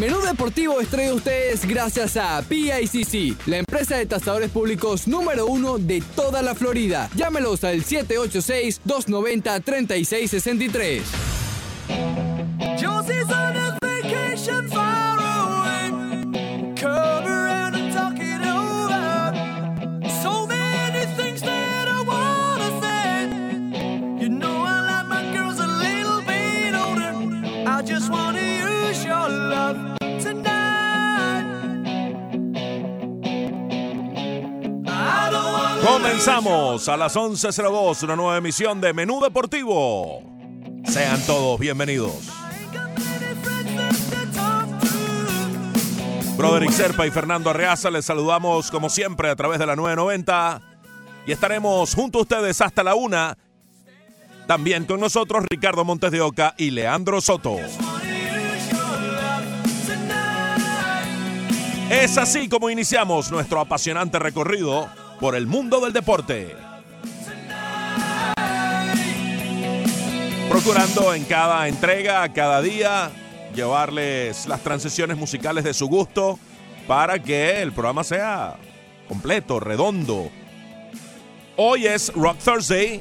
Menú Deportivo estrella ustedes gracias a PICC, la empresa de tasadores públicos número uno de toda la Florida. Llámelos al 786-290-3663. Comenzamos a las 11.02, una nueva emisión de Menú Deportivo. Sean todos bienvenidos. Broderick Serpa y Fernando Arreaza les saludamos como siempre a través de la 990 y estaremos junto a ustedes hasta la una. También con nosotros Ricardo Montes de Oca y Leandro Soto. Es así como iniciamos nuestro apasionante recorrido por el mundo del deporte. Procurando en cada entrega, cada día, llevarles las transiciones musicales de su gusto para que el programa sea completo, redondo. Hoy es Rock Thursday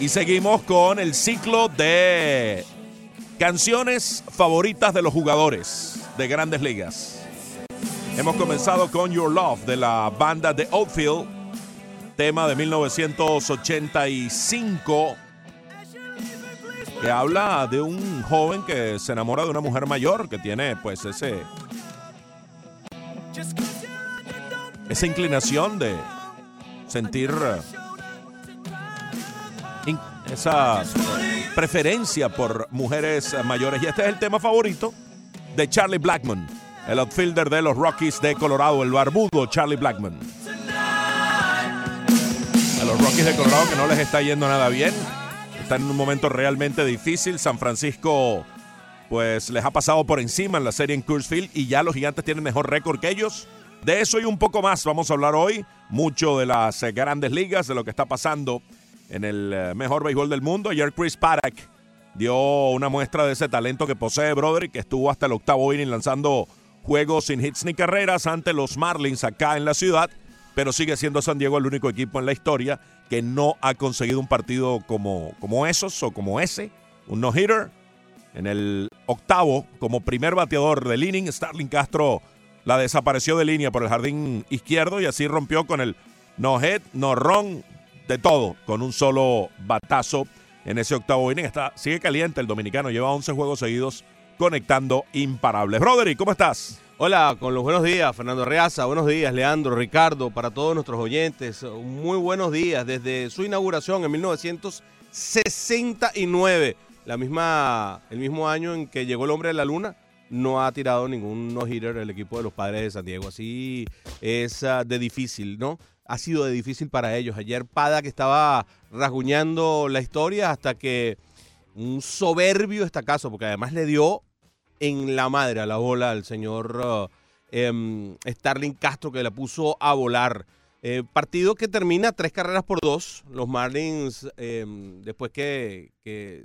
y seguimos con el ciclo de canciones favoritas de los jugadores de grandes ligas. Hemos comenzado con Your Love de la banda The Outfield, tema de 1985, que habla de un joven que se enamora de una mujer mayor que tiene pues ese esa inclinación de sentir eh, esa preferencia por mujeres mayores. Y este es el tema favorito de Charlie Blackman el outfielder de los Rockies de Colorado, el barbudo Charlie Blackman. A los Rockies de Colorado que no les está yendo nada bien. Están en un momento realmente difícil. San Francisco pues les ha pasado por encima en la serie en Coors Field y ya los gigantes tienen mejor récord que ellos. De eso y un poco más vamos a hablar hoy. Mucho de las eh, grandes ligas, de lo que está pasando en el eh, mejor béisbol del mundo. Ayer Chris Paddock dio una muestra de ese talento que posee Broderick, que estuvo hasta el octavo inning lanzando juegos sin hits ni carreras ante los Marlins acá en la ciudad, pero sigue siendo San Diego el único equipo en la historia que no ha conseguido un partido como, como esos o como ese, un no-hitter. En el octavo, como primer bateador del inning, Starling Castro la desapareció de línea por el jardín izquierdo y así rompió con el no-hit, no-run, de todo, con un solo batazo en ese octavo inning. Está, sigue caliente el dominicano, lleva 11 juegos seguidos conectando imparables. Broderick, ¿cómo estás? Hola, con los buenos días, Fernando Reaza. Buenos días, Leandro, Ricardo, para todos nuestros oyentes. Muy buenos días desde su inauguración en 1969, la misma, el mismo año en que llegó el hombre de la luna. No ha tirado ningún no-hitter el equipo de los padres de San Diego. Así es uh, de difícil, ¿no? Ha sido de difícil para ellos. Ayer Pada que estaba rasguñando la historia hasta que un soberbio estacazo, porque además le dio en la madre a la bola al señor uh, em, Starling Castro que la puso a volar. Eh, partido que termina tres carreras por dos. Los Marlins, em, después que,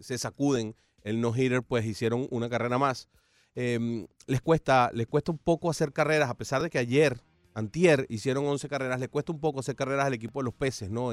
se sacuden el no-hitter, pues hicieron una carrera más. Em, les, cuesta, les cuesta un poco hacer carreras, a pesar de que ayer, antier, hicieron 11 carreras, les cuesta un poco hacer carreras al equipo de los peces, ¿no?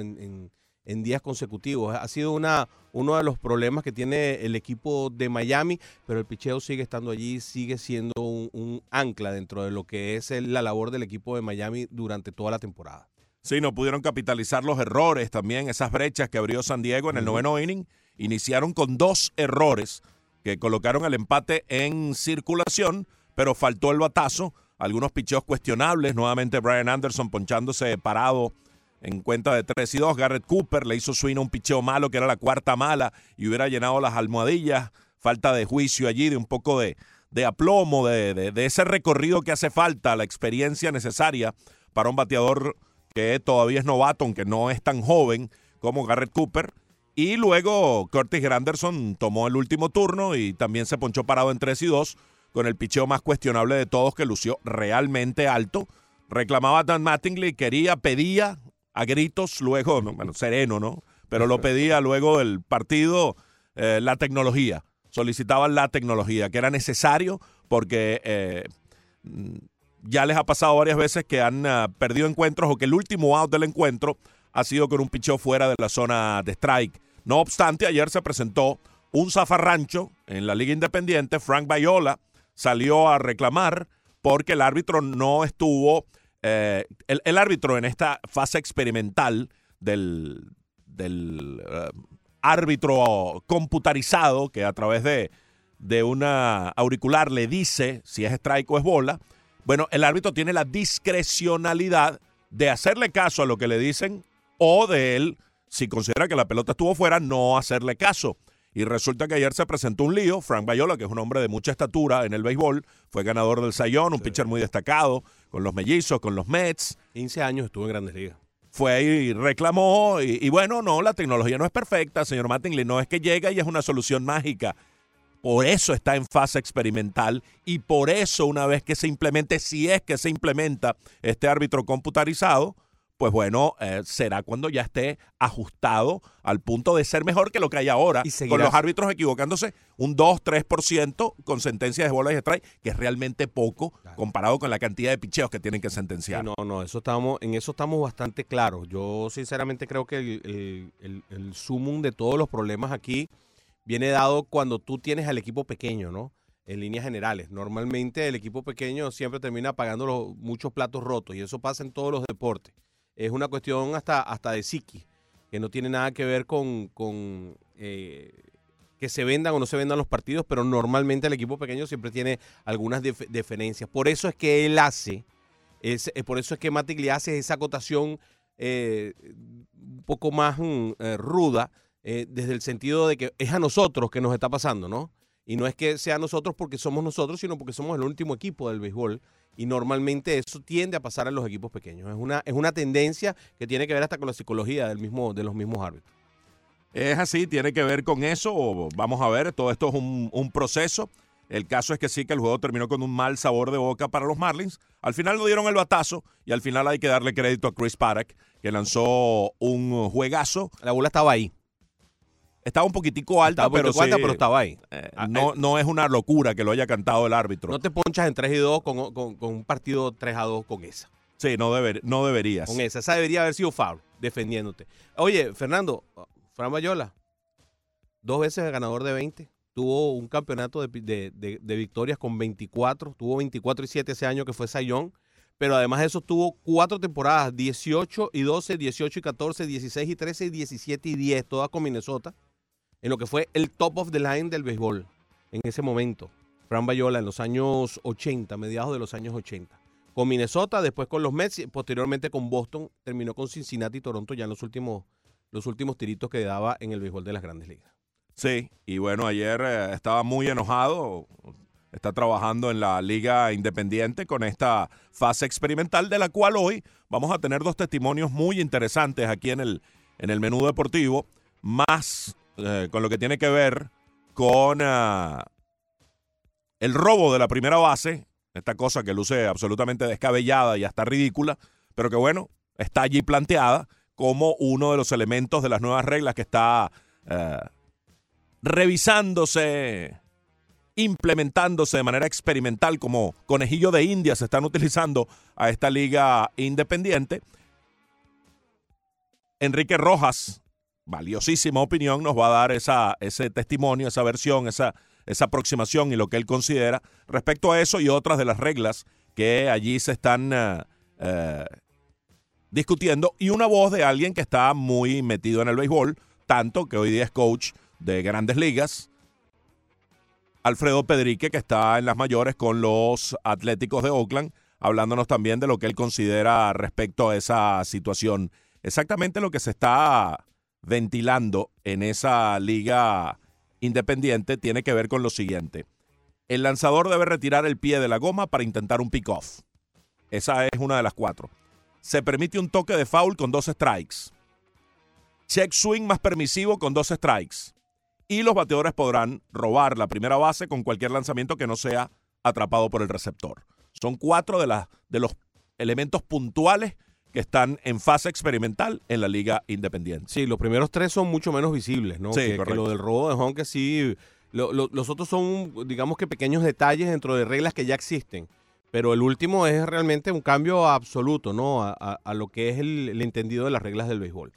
Días consecutivos. Ha sido una, uno de los problemas que tiene el equipo de Miami, pero el picheo sigue estando allí, sigue siendo un, ancla dentro de lo que es la labor del equipo de Miami durante toda la temporada. Sí, no pudieron capitalizar los errores también, esas brechas que abrió San Diego en el noveno inning. Iniciaron con dos errores que colocaron el empate en circulación, pero faltó el batazo. Algunos picheos cuestionables, nuevamente Brian Anderson ponchándose parado en cuenta de 3 y 2. Garrett Cooper le hizo swing a un picheo malo, que era la cuarta mala, y hubiera llenado las almohadillas. Falta de juicio allí, de un poco de, de aplomo, de, de, ese recorrido que hace falta, la experiencia necesaria para un bateador que todavía es novato, aunque no es tan joven como Garrett Cooper. Y luego Curtis Granderson tomó el último turno y también se ponchó parado en 3 y 2 con el picheo más cuestionable de todos que lució realmente alto. Reclamaba Dan Mattingly, quería, pedía a gritos luego, bueno, sereno, ¿no? Pero lo pedía luego del partido eh, la tecnología. solicitaban la tecnología, que era necesario porque eh, ya les ha pasado varias veces que han ah, perdido encuentros o que el último out del encuentro ha sido con un picheo fuera de la zona de strike. No obstante, ayer se presentó un zafarrancho en la Liga Independiente. Frank Bayola salió a reclamar porque el árbitro no estuvo, eh, el, el árbitro en esta fase experimental del, del eh, árbitro computarizado que a través de, de una auricular le dice si es strike o es bola, bueno, el árbitro tiene la discrecionalidad de hacerle caso a lo que le dicen o de él, si considera que la pelota estuvo fuera, no hacerle caso. Y resulta que ayer se presentó un lío. Frank Bayola, que es un hombre de mucha estatura en el béisbol, fue ganador del Sayón, un pitcher muy destacado, con los mellizos, con los Mets. 15 años estuvo en Grandes Ligas. Fue y reclamó. Y, y bueno, no, la tecnología no es perfecta, señor Mattingly. No es que llega y es una solución mágica. Por eso está en fase experimental y por eso una vez que se implemente, si es que se implementa este árbitro computarizado, pues bueno, eh, será cuando ya esté ajustado al punto de ser mejor que lo que hay ahora, Y con los árbitros equivocándose un 2-3% con sentencias de bolas y strike, que es realmente poco comparado con la cantidad de picheos que tienen que sentenciar. No, no, eso estamos, en eso estamos bastante claros. Yo sinceramente creo que el, el, el- el sumum de todos los problemas aquí viene dado cuando tú tienes al equipo pequeño, ¿no? En líneas generales. Normalmente el equipo pequeño siempre termina pagando los, muchos platos rotos y eso pasa en todos los deportes. Es una cuestión hasta, hasta de psiqui, que no tiene nada que ver con, con, eh, que se vendan o no se vendan los partidos, pero normalmente el equipo pequeño siempre tiene algunas dif- diferencias. Por eso es que él hace es, eh, por eso es que Matic le hace esa acotación eh, un poco más mm, eh, ruda, eh, desde el sentido de que es a nosotros que nos está pasando, ¿no? Y no es que sea a nosotros porque somos nosotros, sino porque somos el último equipo del béisbol. Y normalmente eso tiende a pasar en los equipos pequeños. Es una, es una tendencia que tiene que ver hasta con la psicología del mismo, de los mismos árbitros. Es así, tiene que ver con eso. Vamos a ver, todo esto es un, un proceso. El caso es que sí, que el juego terminó con un mal sabor de boca para los Marlins. Al final no dieron el batazo y al final hay que darle crédito a Chris Paddock, que lanzó un juegazo. La bola estaba ahí. Estaba un poquitico alta, pero, poquitico alta, sí, pero estaba ahí. eh, Ah, no, eh, no es una locura que lo haya cantado el árbitro. No te ponchas en 3 y 2 con, con- con un partido 3 a 2 con esa. sí, no, deber- no deberías. Con esa. Esa debería haber sido foul, defendiéndote. Oye, Fernando, Fran Bayola, dos veces ganador de 20. Tuvo un campeonato de, de- de- de victorias con 24. Tuvo 24 y 7 ese año que fue Sayón. Pero además de eso tuvo cuatro temporadas, 18 y 12, 18 y 14, 16 y 13, 17 y 10, todas con Minnesota, en lo que fue el top of the line del béisbol en ese momento. Fran Bayola en los años 80, mediados de los años 80 con Minnesota, después con los Mets, posteriormente con Boston, terminó con Cincinnati y Toronto ya en los últimos, los últimos tiritos que daba en el béisbol de las grandes ligas. Sí, y bueno, ayer eh, estaba muy enojado. Está trabajando en la Liga Independiente con esta fase experimental, de la cual hoy vamos a tener dos testimonios muy interesantes aquí en el, en el menú deportivo, más eh, con lo que tiene que ver con ah, el robo de la primera base, esta cosa que luce absolutamente descabellada y hasta ridícula, pero que bueno, está allí planteada como uno de los elementos de las nuevas reglas que está eh, revisándose, implementándose de manera experimental como conejillo de India se están utilizando a esta liga independiente. Enrique Rojas, valiosísima opinión, nos va a dar esa, ese testimonio, esa versión, esa, esa aproximación y lo que él considera respecto a eso y otras de las reglas que allí se están eh, eh, discutiendo y una voz de alguien que está muy metido en el béisbol, tanto que hoy día es coach de grandes ligas, Alfredo Pedrique, que está en las mayores con los Atléticos de Oakland, hablándonos también de lo que él considera respecto a esa situación. Exactamente lo que se está ventilando en esa liga independiente tiene que ver con lo siguiente. El lanzador debe retirar el pie de la goma para intentar un pick-off. Esa es una de las cuatro. Se permite un toque de foul con dos strikes. Check swing más permisivo con dos strikes. Y los bateadores podrán robar la primera base con cualquier lanzamiento que no sea atrapado por el receptor. Son cuatro de, las, de los elementos puntuales que están en fase experimental en la Liga Independiente. Sí, los primeros tres son mucho menos visibles, ¿no? Sí, que, lo del robo de home, que sí, Lo- lo- los otros son, digamos que pequeños detalles dentro de reglas que ya existen. Pero el último es realmente un cambio absoluto, ¿no? A, a- a lo que es el, el entendido de las reglas del béisbol.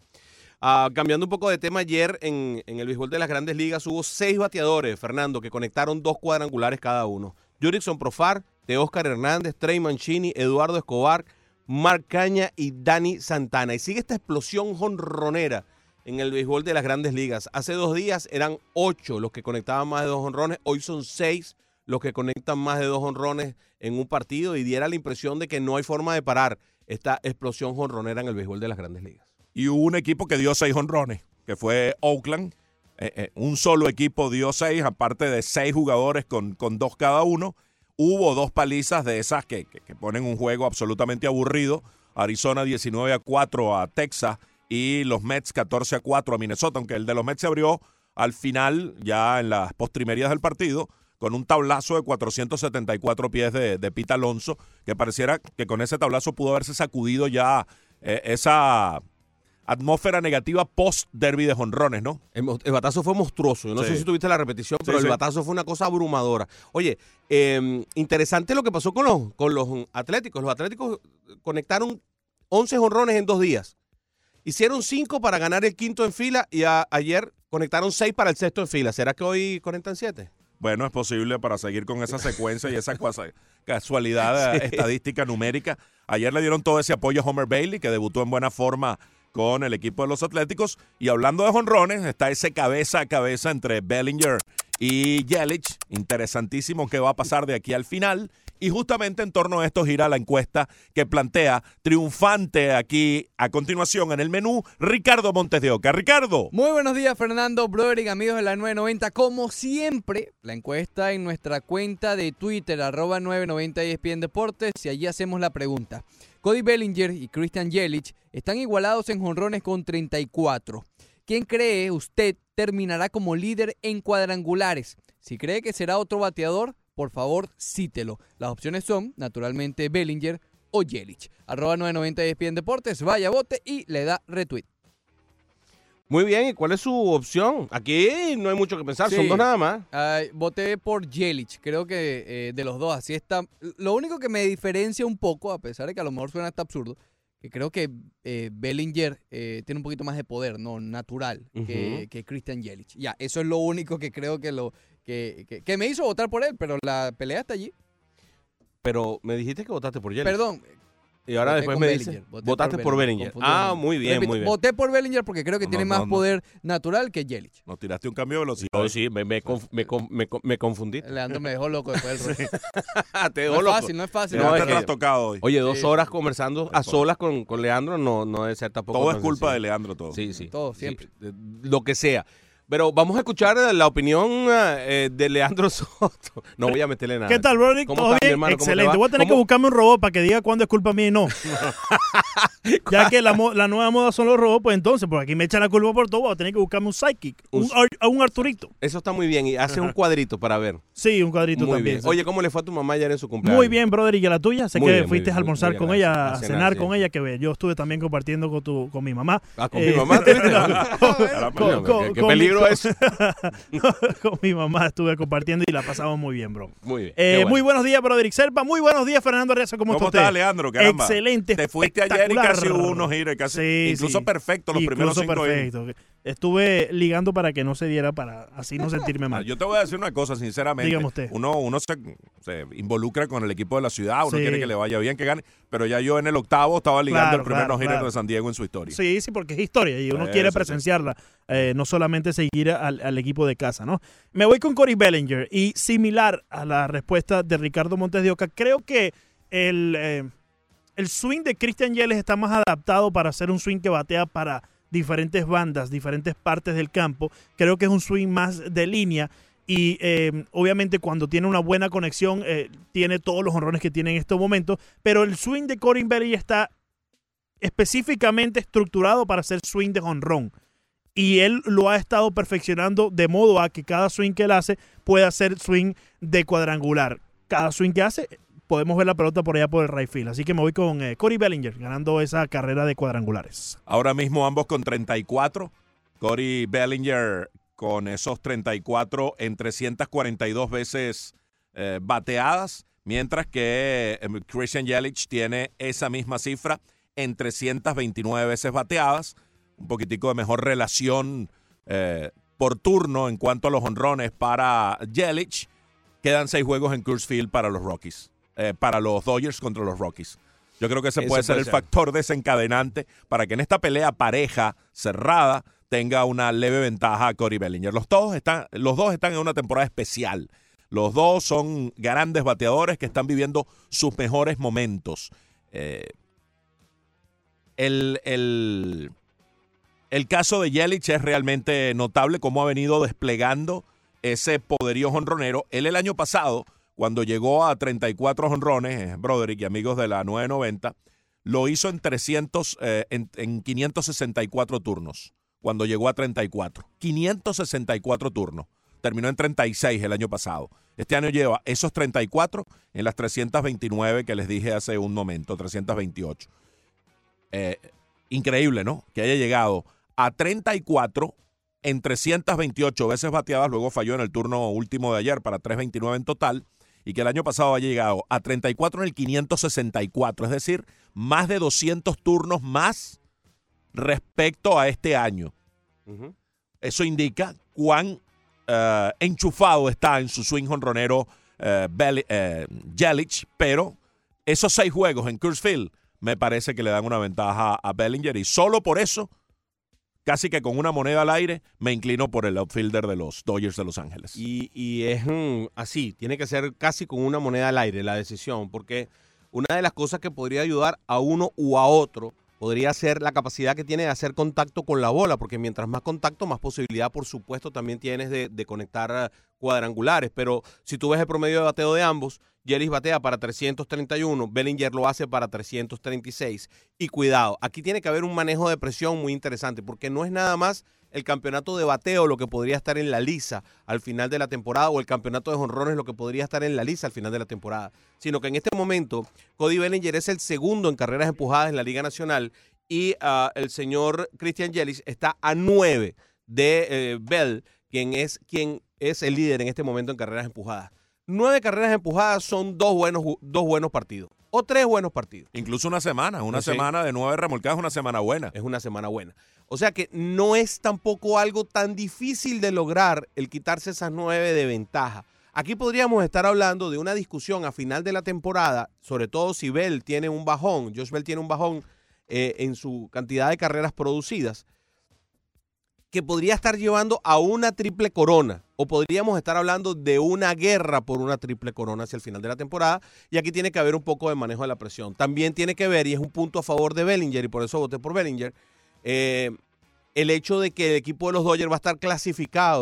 Ah, cambiando un poco de tema, ayer en, en el béisbol de las grandes ligas hubo seis bateadores, Fernando, que conectaron dos cuadrangulares cada uno. Jurickson Profar, Oscar Hernández, Trey Mancini, Eduardo Escobar, Marc Caña y Dani Santana. Y sigue esta explosión jonronera en el béisbol de las grandes ligas. Hace dos días eran ocho los que conectaban más de dos honrones, hoy son seis los que conectan más de dos honrones en un partido y diera la impresión de que no hay forma de parar esta explosión jonronera en el béisbol de las grandes ligas. Y hubo un equipo que dio seis honrones, que fue Oakland. Eh, eh, un solo equipo dio seis, aparte de seis jugadores con, con dos cada uno. Hubo dos palizas de esas que, ponen un juego absolutamente aburrido. Arizona 19 a 4 a Texas y los Mets 14 a 4 a Minnesota, aunque el de los Mets se abrió al final, ya en las postrimerías del partido, con un tablazo de 474 pies de, Pete Alonso, que pareciera que con ese tablazo pudo haberse sacudido ya eh, esa atmósfera negativa post derby de jonrones, ¿no? El, batazo fue monstruoso. Yo no Sí. sé si tuviste la repetición, pero Sí, el batazo fue una cosa abrumadora. Oye, eh, interesante lo que pasó con los, con los atléticos. Los atléticos conectaron 11 jonrones en dos días. Hicieron 5 para ganar el quinto en fila y a- ayer conectaron 6 para el sexto en fila. ¿Será que hoy conectan 7? Bueno, es posible para seguir con esa secuencia y esa casualidad estadística numérica. Ayer le dieron todo ese apoyo a Homer Bailey, que debutó en buena forma con el equipo de los Atléticos. Y hablando de jonrones, está ese cabeza a cabeza entre Bellinger y Yelich. Interesantísimo qué va a pasar de aquí al final. Y justamente en torno a esto gira la encuesta que plantea triunfante aquí a continuación en el menú Ricardo Montes de Oca. Ricardo. Muy buenos días, Fernando, y amigos de la 990. Como siempre, la encuesta en nuestra cuenta de Twitter, arroba 990 ESPN Deportes, y allí hacemos la pregunta. Cody Bellinger y Christian Yelich están igualados en jonrones con 34. ¿Quién cree usted terminará como líder en cuadrangulares? Si cree que será otro bateador, por favor, cítelo. Las opciones son, naturalmente, Bellinger o Yelich. Arroba 990 ESPN Deportes, vaya bote y le da retweet. Muy bien, ¿y cuál es su opción? Aquí no hay mucho que pensar, son dos nada más. Ay, voté por Yelich, creo que eh, de los dos, así está. Lo único que me diferencia un poco, a pesar de que a lo mejor suena hasta absurdo, que creo que eh, Bellinger eh, tiene un poquito más de poder, no natural, que, Christian Yelich. Ya, eso es lo único que creo que lo que, que- que me hizo votar por él, pero la pelea está allí. Pero me dijiste que votaste por Yelich. Perdón, Y ahora voté después me votaste por Bellinger. Ah, muy bien, Repito, muy bien. Voté por Bellinger porque creo que No, tiene no, más no, no. poder natural que Yelich. Nos tiraste un cambio de velocidad. Hoy sí, me, me, conf- me, me, con- me confundí. Leandro me dejó loco después del. Te No dejó es loco. fácil, no es fácil. No, No, es te que- has tocado hoy. Oye, dos Sí, horas conversando a solas con, con Leandro no, no debe ser tampoco. todo es culpa de. Leandro, todo. Sí, sí. Todo, siempre. lo que sea. Pero vamos a escuchar la opinión eh, de Leandro Soto. No voy a meterle nada. ¿Qué tal, Brody? ¿Cómo Excelente. Voy a tener que buscarme un robot para que diga cuándo es culpa mía y no. ya que la, nueva moda son los robots, pues entonces, porque aquí me echan la culpa por todo, voy a tener que buscarme un psychic, un, Un- Ar- a un Arturito. Eso está muy bien. Y haces un cuadrito para ver. Sí, un cuadrito Muy también. bien. sí. Oye, ¿cómo le fue a tu mamá ayer en su cumpleaños? Muy bien, brother, y a la tuya. Sé Muy que bien, fuiste bien, a almorzar con ella, gracias. a A cenar, cenar, sí. con ella, que ve, yo estuve también compartiendo con tu, con mi mamá. Ah, con Eh, mi mamá. ¿Qué, qué con mi- peligro con- mi mamá estuve compartiendo y la pasamos muy bien, bro. Muy bien. Eh, bueno. Muy buenos días, Broderick Serpa. Muy buenos días, Fernando Arreza. ¿Cómo, ¿Cómo está estás? Leandro? Caramba. Excelente. Te fuiste ayer y casi hubo unos casi, Sí, incluso sí. perfecto los primeros Incluso cinco innings. perfecto. Estuve ligando para que no se diera, para así no sentirme mal. Yo te voy a decir una cosa, sinceramente. Dígame usted. Uno, uno se, se involucra con el equipo de la ciudad, uno Sí. quiere que le vaya bien, que gane. Pero ya yo en el octavo estaba ligando Claro, el primer claro, no-hitter claro. de San Diego en su historia. Sí, sí, porque es historia y uno Eso, quiere presenciarla, eh, no solamente seguir al, al equipo de casa, ¿no? Me voy con Cory Bellinger y similar a la respuesta de Ricardo Montes de Oca, creo que el, eh, el swing de Christian Yelich está más adaptado para hacer un swing que batea para diferentes bandas, diferentes partes del campo. Creo que es un swing más de línea y eh, obviamente cuando tiene una buena conexión tiene todos los honrones que tiene en estos momentos, pero el swing de Cory Bellinger está específicamente estructurado para hacer swing de jonrón. Y él lo ha estado perfeccionando de modo a que cada swing que él hace pueda ser swing de cuadrangular. Cada swing que hace, podemos ver la pelota por allá por el right field. Así que me voy con eh, Cory Bellinger ganando esa carrera de cuadrangulares. Ahora mismo ambos con 34. Cory Bellinger con esos 34 en 342 veces eh, bateadas, mientras que eh, Christian Yelich tiene esa misma cifra en 329 veces bateadas, un poquitico de mejor relación eh, por turno en cuanto a los honrones para Yelich. Quedan seis juegos en Coors Field para los Rockies, eh, para los Dodgers contra los Rockies. Yo creo que ese Eso puede ser puede el ser. factor desencadenante para que en esta pelea pareja, cerrada, tenga una leve ventaja a Cody Bellinger. Los, todos están, los dos están en una temporada especial. Los dos son grandes bateadores que están viviendo sus mejores momentos. Eh, el, el- el caso de Yelich es realmente notable cómo ha venido desplegando ese poderío jonronero. Él el año pasado, cuando llegó a 34 jonrones, eh, Broderick y amigos de la 990, lo hizo en 300, eh, en, en 564 turnos, cuando llegó a 34. 564 turnos. Terminó en 36 el año pasado. Este año lleva esos 34 en las 329 que les dije hace un momento, 328. Eh, increíble, ¿no? Que haya llegado a 34 en 328 veces bateadas, luego falló en el turno último de ayer para 329 en total, y que el año pasado haya llegado a 34 en el 564, es decir, más de 200 turnos más respecto a este año. Eso indica cuán eh, enchufado está en su swing honronero eh, Belli- eh, Yelich, pero esos seis juegos en Coors Field me parece que le dan una ventaja a Bellinger y solo por eso, casi que con una moneda al aire, me inclino por el outfielder de los Dodgers de Los Ángeles. Y, y es mm, así, tiene que ser casi con una moneda al aire la decisión, porque una de las cosas que podría ayudar a uno u a otro podría ser la capacidad que tiene de hacer contacto con la bola, porque mientras más contacto, más posibilidad, por supuesto, también tienes de, de conectar eh, cuadrangulares. Pero si tú ves el promedio de bateo de ambos, Yelich batea para 331, Bellinger lo hace para 336. Y cuidado, aquí tiene que haber un manejo de presión muy interesante, porque no es nada más el campeonato de bateo lo que podría estar en la lisa al final de la temporada o el campeonato de jonrones lo que podría estar en la lisa al final de la temporada, sino que en este momento Cody Bellinger es el segundo en carreras empujadas en la Liga Nacional y ah, el señor Christian Yelich está a nueve de eh, Bell, quien es quien es el líder en este momento en carreras empujadas. Nueve carreras empujadas son dos buenos, dos buenos partidos o tres buenos partidos. Incluso una semana, una Sí. semana de nueve remolcadas es una semana buena. Es una semana buena. O sea que no es tampoco algo tan difícil de lograr el quitarse esas nueve de ventaja. Aquí podríamos estar hablando de una discusión a final de la temporada, sobre todo si Bell tiene un bajón, Josh Bell tiene un bajón eh, en su cantidad de carreras producidas, que podría estar llevando a una triple corona. O podríamos estar hablando de una guerra por una triple corona hacia el final de la temporada. Y aquí tiene que haber un poco de manejo de la presión. También tiene que ver, y es un punto a favor de Bellinger, y por eso voté por Bellinger, eh, el hecho de que el equipo de los Dodgers va a estar clasificado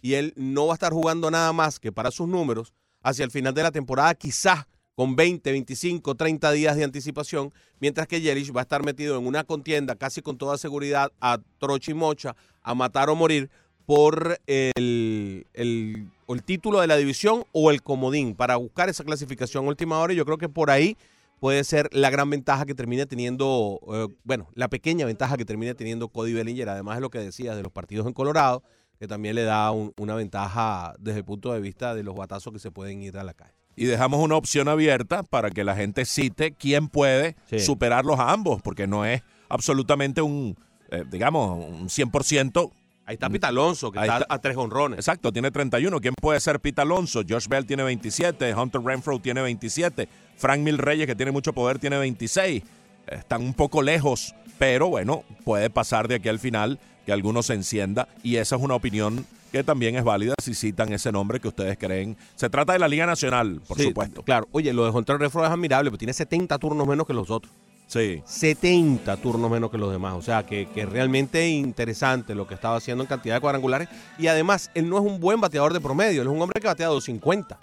y él no va a estar jugando nada más que para sus números hacia el final de la temporada, quizás con 20, 25, 30 días de anticipación, mientras que Yelich va a estar metido en una contienda casi con toda seguridad a trocha y mocha, a matar o morir por el, el- el título de la división o el comodín para buscar esa clasificación última hora y yo creo que por ahí puede ser la gran ventaja que termine teniendo, eh, bueno, la pequeña ventaja que termine teniendo Cody Bellinger, además de lo que decías de los partidos en Colorado, que también le da un- una ventaja desde el punto de vista de los batazos que se pueden ir a la calle. Y dejamos una opción abierta para que la gente cite quién puede Sí. superarlos a ambos, porque no es absolutamente un, eh, digamos, un 100%. Ahí está Pita Alonso, que está, está. a tres honrones. Exacto, tiene 31. ¿Quién puede ser Pete Alonso? Josh Bell tiene 27, Hunter Renfro tiene 27, Frank Mil Reyes, que tiene mucho poder, tiene 26. Están un poco lejos, pero bueno, puede pasar de aquí al final que alguno se encienda y esa es una opinión que también es válida si citan ese nombre que ustedes creen. Se trata de la Liga Nacional, por Sí, supuesto. Claro, oye, lo de Hunter Renfro es admirable, pero tiene 70 turnos menos que los otros. Sí. 70 turnos menos que los demás. O sea, que, que realmente interesante lo que estaba haciendo en cantidad de cuadrangulares. Y además, él no es un buen bateador de promedio, él es un hombre que batea 250.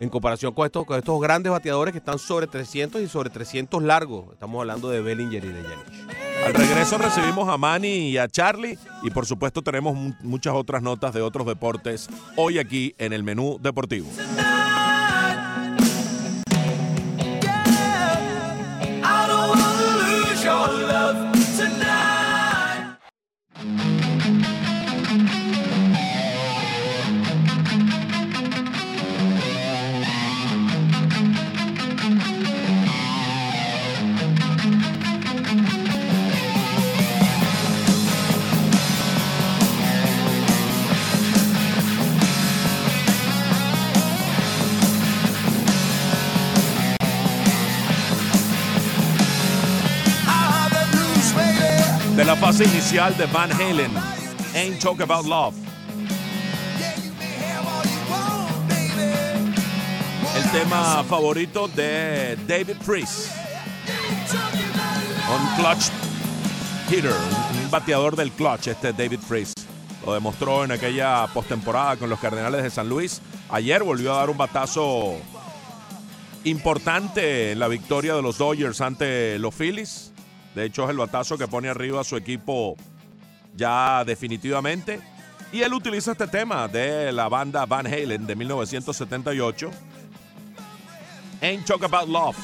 En comparación con estos, con estos grandes bateadores que están sobre 300 y sobre 300 largos. Estamos hablando de Bellinger y de Yelich. Al regreso recibimos a Manny y a Charlie y por supuesto tenemos mu- muchas otras notas de otros deportes hoy aquí en el menú deportivo. De la fase inicial de Van Halen. Ain't Talk About Love. El tema favorito de David Priest. Un clutch hitter, un bateador del clutch, este David Priest. Lo demostró en aquella postemporada con los Cardenales de San Luis. Ayer volvió a dar un batazo importante en la victoria de los Dodgers ante los Phillies. De hecho, es el batazo que pone arriba a su equipo ya definitivamente. Y él utiliza este tema de la banda Van Halen de 1978. Ain't Talk About Love.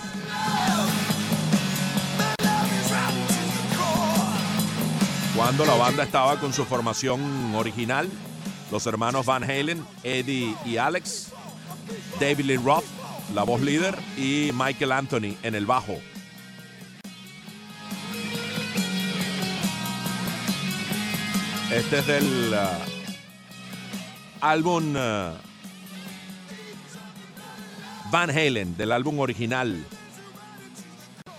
Cuando la banda estaba con su formación original, los hermanos Van Halen, Eddie y Alex, David Lee Roth, la voz líder, y Michael Anthony en el bajo. Este es del uh, álbum uh, Van Halen, del álbum original.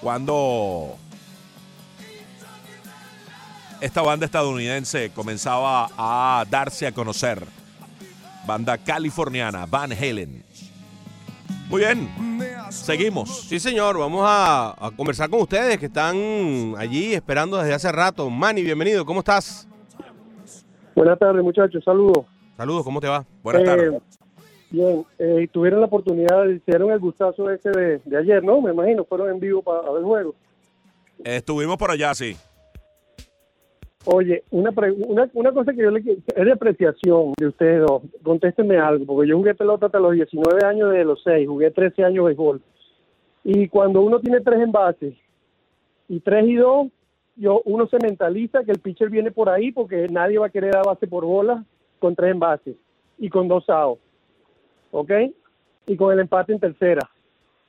Cuando esta banda estadounidense comenzaba a darse a conocer. Banda californiana, Van Halen. Muy bien, seguimos. Sí, señor, vamos a, a conversar con ustedes que están allí esperando desde hace rato. Manny, bienvenido, ¿cómo estás? Buenas tardes, muchachos. Saludos. Saludos, ¿cómo te va? Buenas Eh, tardes. Bien, eh, tuvieron la oportunidad, hicieron el gustazo ese de, de ayer, ¿no? Me imagino, fueron en vivo para ver el juego. Estuvimos por allá, sí. Oye, una, pre- una, una cosa que yo le quiero, es de apreciación de ustedes dos. Contéstenme algo, porque yo jugué pelota hasta los 19 años de los 6, jugué 13 años de béisbol. Y cuando uno tiene tres envases y tres y dos, yo, uno se mentaliza que el pitcher viene por ahí porque nadie va a querer dar base por bola con tres envases y con dos outs. ¿Ok? Y con el empate en tercera.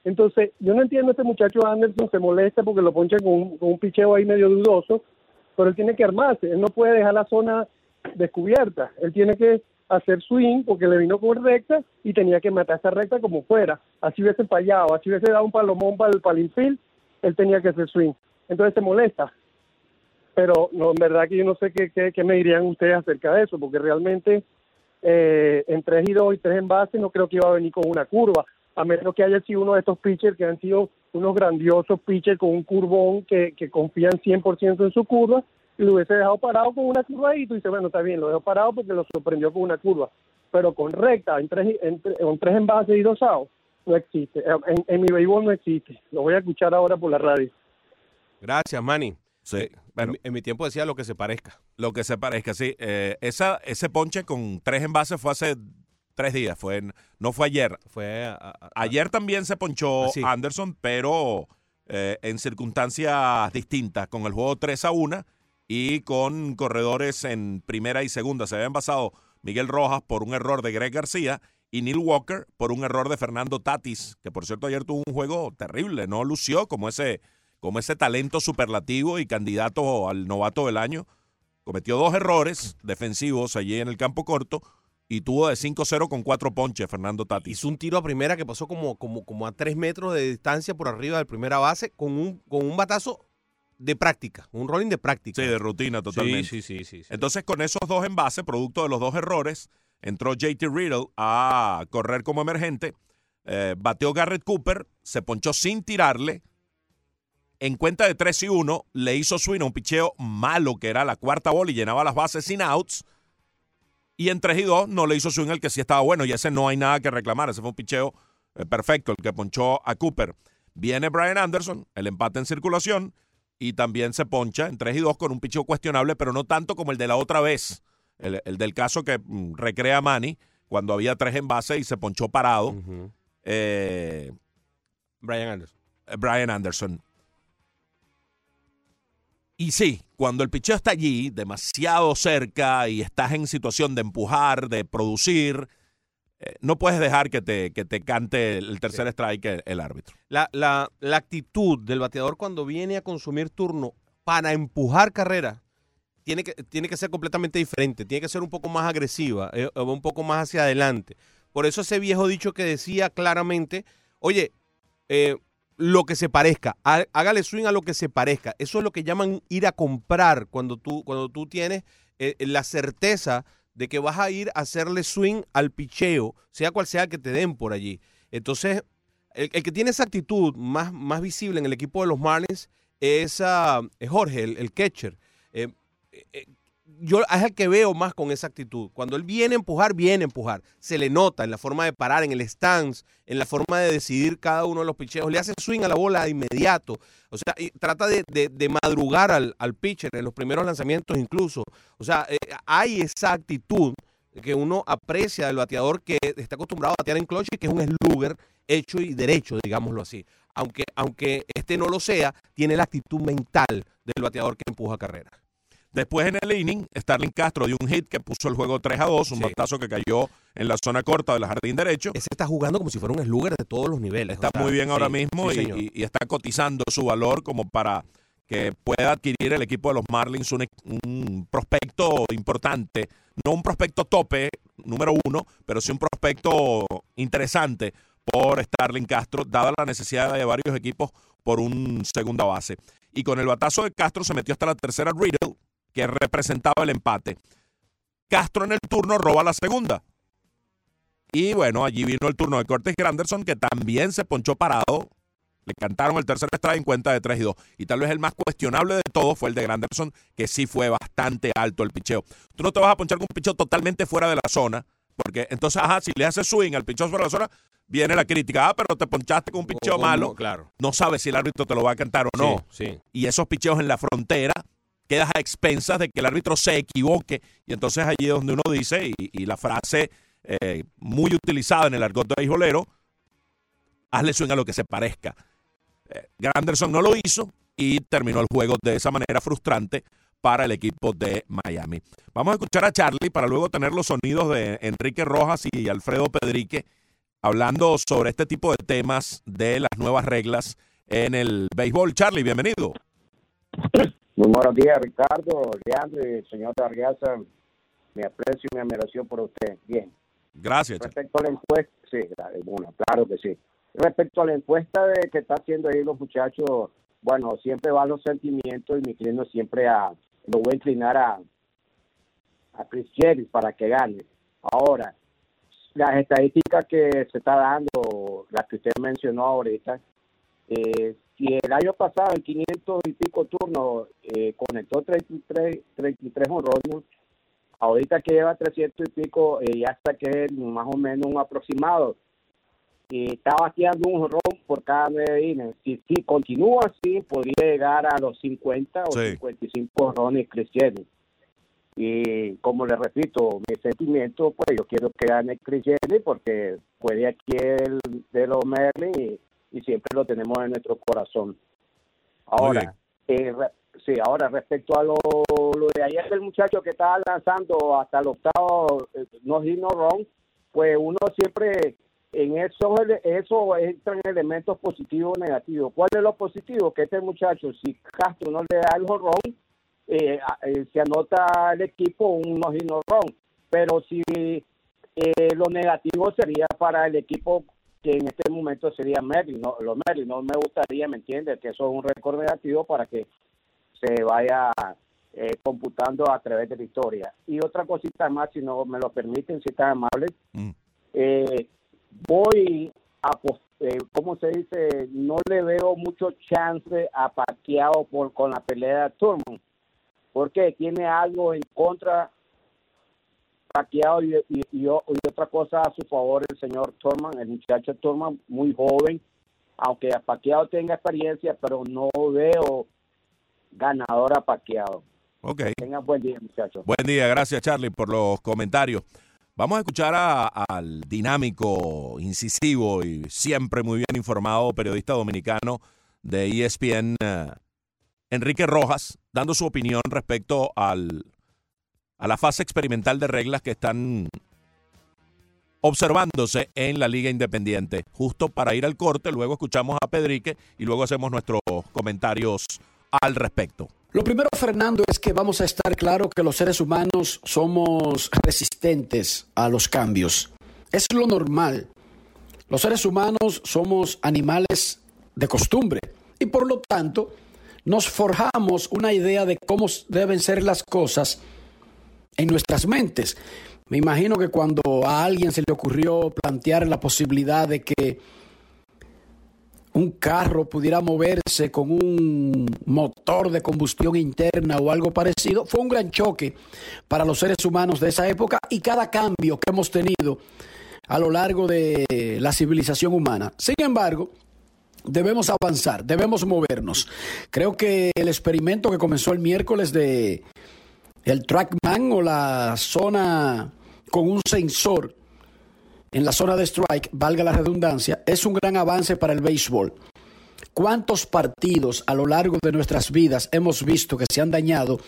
Entonces, yo no entiendo a este muchacho Anderson, se molesta porque lo ponchan con un, picheo ahí medio dudoso, pero él tiene que armarse, él no puede dejar la zona descubierta, él tiene que hacer swing porque le vino con recta y tenía que matar esa recta como fuera, así hubiese fallado, así hubiese dado un palomón para el, para el infield, él tenía que hacer swing, entonces se molesta, pero no, en verdad que yo no sé qué, qué, qué me dirían ustedes acerca de eso, porque realmente eh, en 3 y 2 y 3 en base no creo que iba a venir con una curva, a menos que haya sido uno de estos pitchers que han sido unos grandiosos pitchers con un curvón que, que confían 100% en su curva y lo hubiese dejado parado con una curva y tú dices, bueno, está bien, lo dejó parado porque lo sorprendió con una curva, pero con recta, en tres, en, en tres envases y dos outs, no existe, en, en mi béisbol no existe, lo voy a escuchar ahora por la radio. Gracias, Manny. Sí. En, Bueno, mi- en mi tiempo decía lo que se parezca. lo que se parezca, sí. Eh, esa, ese ponche con tres envases fue hace tres días. Fue en- no fue ayer. Fue a- a- a- Ayer también se ponchó Ah. Anderson, pero eh, en circunstancias distintas, con el juego 3 a 1 y con corredores en primera y segunda. Se habían basado Miguel Rojas por un error de Greg García y Neil Walker por un error de Fernando Tatis, que por cierto ayer tuvo un juego terrible, no lució como ese, como ese talento superlativo y candidato al novato del año. Cometió dos errores defensivos allí en el campo corto y tuvo de 5-0 con cuatro ponches Fernando Tatis. Hizo un tiro a primera que pasó como, como, como a tres metros de distancia por arriba de primera base con un, con un batazo de práctica, un rolling de práctica. Sí, de rutina totalmente. Sí, sí, sí, sí, sí. Entonces, con esos dos envases, producto de los dos errores, entró JT Riddle a correr como emergente. eh, bateó Garrett Cooper, se ponchó sin tirarle. En cuenta de 3 y 1, le hizo swing a un picheo malo, que era la cuarta bola y llenaba las bases sin outs. Y en 3 y 2 no le hizo swing el que sí estaba bueno, y ese no hay nada que reclamar. Ese fue un picheo eh, perfecto, el que ponchó a Cooper. Viene Brian Anderson, el empate en circulación, y también se poncha en 3 y 2 con un picheo cuestionable, pero no tanto como el de la otra vez, el, el del caso que mm, recrea Manny, cuando había tres en base y se ponchó parado. Eh, Brian Anderson. Brian Anderson. Y sí, cuando el picheo está allí, demasiado cerca, y estás en situación de empujar, de producir, eh, no puedes dejar que te, que te cante el tercer strike el, el árbitro. La, la, la actitud del bateador cuando viene a consumir turno para empujar carrera tiene que, tiene que ser completamente diferente, tiene que ser un poco más agresiva, eh, un poco más hacia adelante. Por eso ese viejo dicho que decía claramente, oye, eh, lo que se parezca. Há- Hágale swing a lo que se parezca. Eso es lo que llaman ir a comprar cuando tú, cuando tú tienes eh, la certeza de que vas a ir a hacerle swing al picheo, sea cual sea que te den por allí. Entonces, el, que tiene esa actitud más, más visible en el equipo de los Marlins es, ah, es Jorge, el, catcher. Eh, eh, yo es el que veo más con esa actitud. Cuando él viene a empujar, viene a empujar. Se le nota en la forma de parar, en el stance, en la forma de decidir cada uno de los picheos. Le hace swing a la bola de inmediato. O sea, trata de, madrugar al, pitcher en los primeros lanzamientos incluso. O sea, eh, hay esa actitud que uno aprecia del bateador que está acostumbrado a batear en clutch y que es un slugger hecho y derecho, digámoslo así. Aunque, aunque este no lo sea, tiene la actitud mental del bateador que empuja carrera. Después en el inning, Starling Castro dio un hit que puso el juego 3 a 2, un Sí. batazo que cayó en la zona corta del jardín derecho. Ese está jugando como si fuera un slugger de todos los niveles. Está o sea, muy bien sí, ahora mismo sí, y está cotizando su valor como para que pueda adquirir el equipo de los Marlins un, un prospecto importante, no un prospecto tope número uno, pero sí un prospecto interesante por Starling Castro, dada la necesidad de varios equipos por un segunda base. Y con el batazo de Castro se metió hasta la tercera Riddle, que representaba el empate. Castro en el turno roba la segunda. Y bueno, allí vino el turno de Cortés Granderson, que también se ponchó parado. Le cantaron el tercer strike en cuenta de 3 y 2. Y tal vez el más cuestionable de todos fue el de Granderson, que sí fue bastante alto el picheo. Tú no te vas a ponchar con un picheo totalmente fuera de la zona, porque entonces, ajá, si le haces swing al picheo fuera de la zona, viene la crítica. Ah, pero te ponchaste con un picheo malo. Claro. No sabes si el árbitro te lo va a cantar o no Sí, sí. y esos picheos en la frontera quedas a expensas de que el árbitro se equivoque y entonces allí es donde uno dice y, la frase eh, muy utilizada en el argot de beisbolero hazle swing a lo que se parezca Eh, Granderson no lo hizo y terminó el juego de esa manera frustrante para el equipo de Miami. Vamos a escuchar a Charlie para luego tener los sonidos de Enrique Rojas y Alfredo Pedrique hablando sobre este tipo de temas de las nuevas reglas en el béisbol. Charlie, bienvenido. Muy buenos días, Ricardo, Leandro y señor Arriaza. Mi aprecio y mi admiración por usted. Bien. Gracias. Respecto a la encuesta, sí, claro, bueno, claro que sí. Respecto a la encuesta de que está haciendo ahí los muchachos, bueno, siempre van los sentimientos y me inclino siempre a, lo voy a inclinar a, a Chris Jerry para que gane. Ahora, las estadísticas que se está dando, las que usted mencionó ahorita, eh, si el año pasado en 500 y pico turnos eh, conectó 33, 33 honrones, ahorita que lleva 300 y pico, eh, ya está que es más o menos un aproximado. Y está bateando un ron por cada nueve innings. Si, si continúa así, podría llegar a los 50 o Sí. 55 rones Chris Jennings. Y como le repito, mi sentimiento, pues yo quiero que gane Chris porque fue de aquí el, de los Merlin y, y siempre lo tenemos en nuestro corazón. Ahora, eh, re- sí, ahora respecto a lo, lo de ayer del muchacho que estaba lanzando hasta el octavo, eh, no hit no wrong, pues uno siempre en eso, eso entran elementos positivos o negativos. ¿Cuál es lo positivo? Que este muchacho, si Castro no le da el honrón, eh, eh, se anota el equipo un no hit no wrong. Pero si eh, lo negativo sería para el equipo que en este momento sería Merlin, no, los Merlin, no me gustaría, ¿me entiendes? Que eso es un récord negativo para que se vaya eh, computando a través de la historia. Y otra cosita más, si no me lo permiten, si están amables, Mm. eh, voy a, eh, ¿cómo se dice? No le veo mucho chance a Pacquiao por, con la pelea de Turman, porque tiene algo en contra Pacquiao y, y, y otra cosa a su favor el señor Turman, el muchacho Turman, muy joven, aunque a Pacquiao tenga experiencia, pero no veo ganador a Pacquiao. Ok. Tengan buen día, muchachos. Buen día, gracias Charlie por los comentarios. Vamos a escuchar a- al dinámico, incisivo y siempre muy bien informado periodista dominicano de ESPN, eh, Enrique Rojas, dando su opinión respecto al, a la fase experimental de reglas que están observándose en la Liga Independiente. Justo para ir al corte, luego escuchamos a Pedrique y luego hacemos nuestros comentarios al respecto. Lo primero, Fernando, es que vamos a estar claro que los seres humanos somos resistentes a los cambios. Es lo normal. Los seres humanos somos animales de costumbre. Y por lo tanto, nos forjamos una idea de cómo deben ser las cosas en nuestras mentes. Me imagino que cuando a alguien se le ocurrió plantear la posibilidad de que un carro pudiera moverse con un motor de combustión interna o algo parecido, fue un gran choque para los seres humanos de esa época y cada cambio que hemos tenido a lo largo de la civilización humana. Sin embargo, debemos avanzar, debemos movernos. Creo que el experimento que comenzó el miércoles de el trackman o la zona con un sensor en la zona de strike, valga la redundancia, es un gran avance para el béisbol. ¿Cuántos partidos a lo largo de nuestras vidas hemos visto que se han dañado?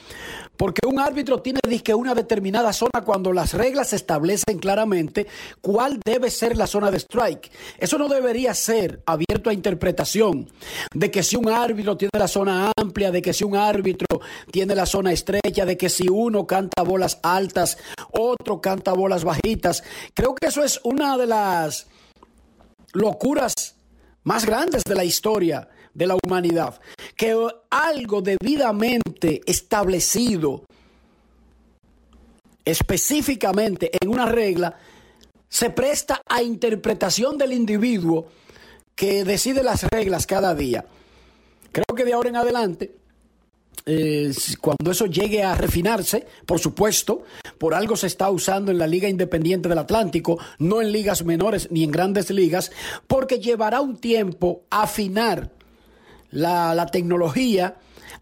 Porque un árbitro tiene que una determinada zona cuando las reglas establecen claramente cuál debe ser la zona de strike. Eso no debería ser abierto a interpretación de que si un árbitro tiene la zona amplia, de que si un árbitro tiene la zona estrecha, de que si uno canta bolas altas, otro canta bolas bajitas. Creo que eso es una de las locuras más grandes de la historia de la humanidad, que algo debidamente establecido específicamente en una regla se presta a interpretación del individuo que decide las reglas cada día. Creo que de ahora en adelante, eh, cuando eso llegue a refinarse, por supuesto, por algo se está usando en la Liga Independiente del Atlántico, no en ligas menores ni en grandes ligas, porque llevará un tiempo afinar la, la tecnología,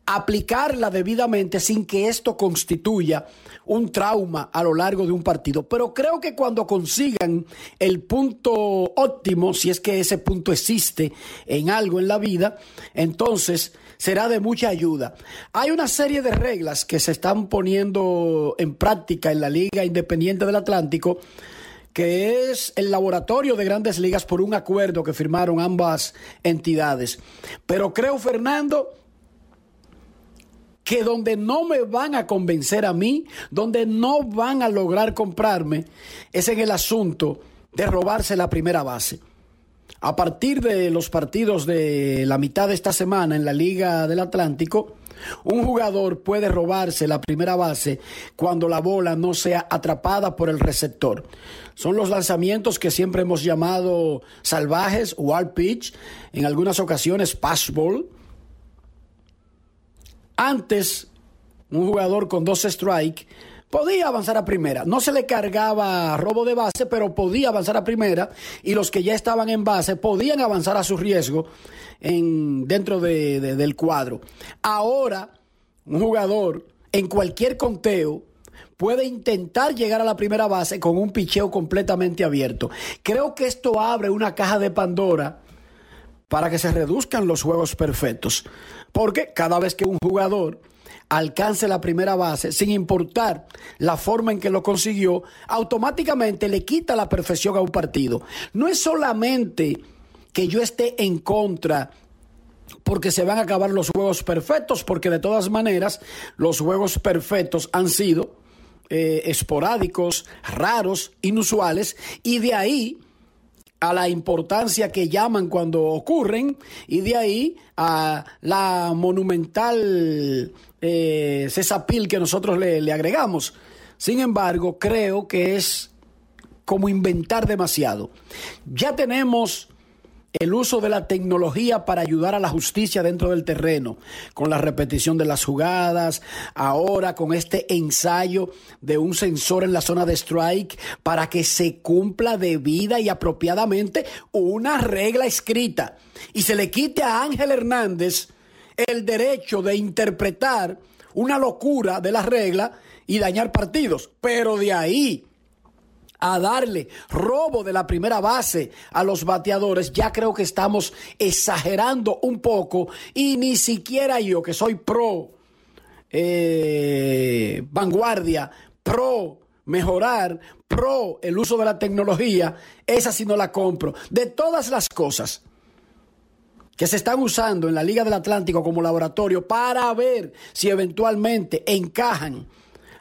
aplicarla debidamente sin que esto constituya un trauma a lo largo de un partido. Pero creo que cuando consigan el punto óptimo, si es que ese punto existe en algo en la vida, entonces será de mucha ayuda. Hay una serie de reglas que se están poniendo en práctica en la Liga Independiente del Atlántico que es el laboratorio de grandes ligas por un acuerdo que firmaron ambas entidades. Pero creo, Fernando, que donde no me van a convencer a mí, donde no van a lograr comprarme, es en el asunto de robarse la primera base. A partir de los partidos de la mitad de esta semana en la Liga del Atlántico, un jugador puede robarse la primera base cuando la bola no sea atrapada por el receptor. Son los lanzamientos que siempre hemos llamado salvajes, wild pitch, en algunas ocasiones pass ball. Antes, un jugador con dos strikes podía avanzar a primera. No se le cargaba robo de base, pero podía avanzar a primera y los que ya estaban en base podían avanzar a su riesgo en, dentro de- de- del cuadro. Ahora, un jugador en cualquier conteo puede intentar llegar a la primera base con un picheo completamente abierto. Creo que esto abre una caja de Pandora para que se reduzcan los juegos perfectos. Porque cada vez que un jugador alcance la primera base, sin importar la forma en que lo consiguió, automáticamente le quita la perfección a un partido. No es solamente que yo esté en contra porque se van a acabar los juegos perfectos, porque de todas maneras los juegos perfectos han sido eh, esporádicos, raros, inusuales, y de ahí a la importancia que llaman cuando ocurren y de ahí a la monumental eh, cesapil que nosotros le, le agregamos. Sin embargo, creo que es como inventar demasiado. Ya tenemos el uso de la tecnología para ayudar a la justicia dentro del terreno, con la repetición de las jugadas, ahora con este ensayo de un sensor en la zona de strike para que se cumpla debida y apropiadamente una regla escrita y se le quite a Ángel Hernández el derecho de interpretar una locura de la regla y dañar partidos, pero de ahí a darle robo de la primera base a los bateadores, ya creo que estamos exagerando un poco y ni siquiera yo que soy pro eh, vanguardia, pro mejorar, pro el uso de la tecnología, esa sí no la compro. De todas las cosas que se están usando en la Liga del Atlántico como laboratorio para ver si eventualmente encajan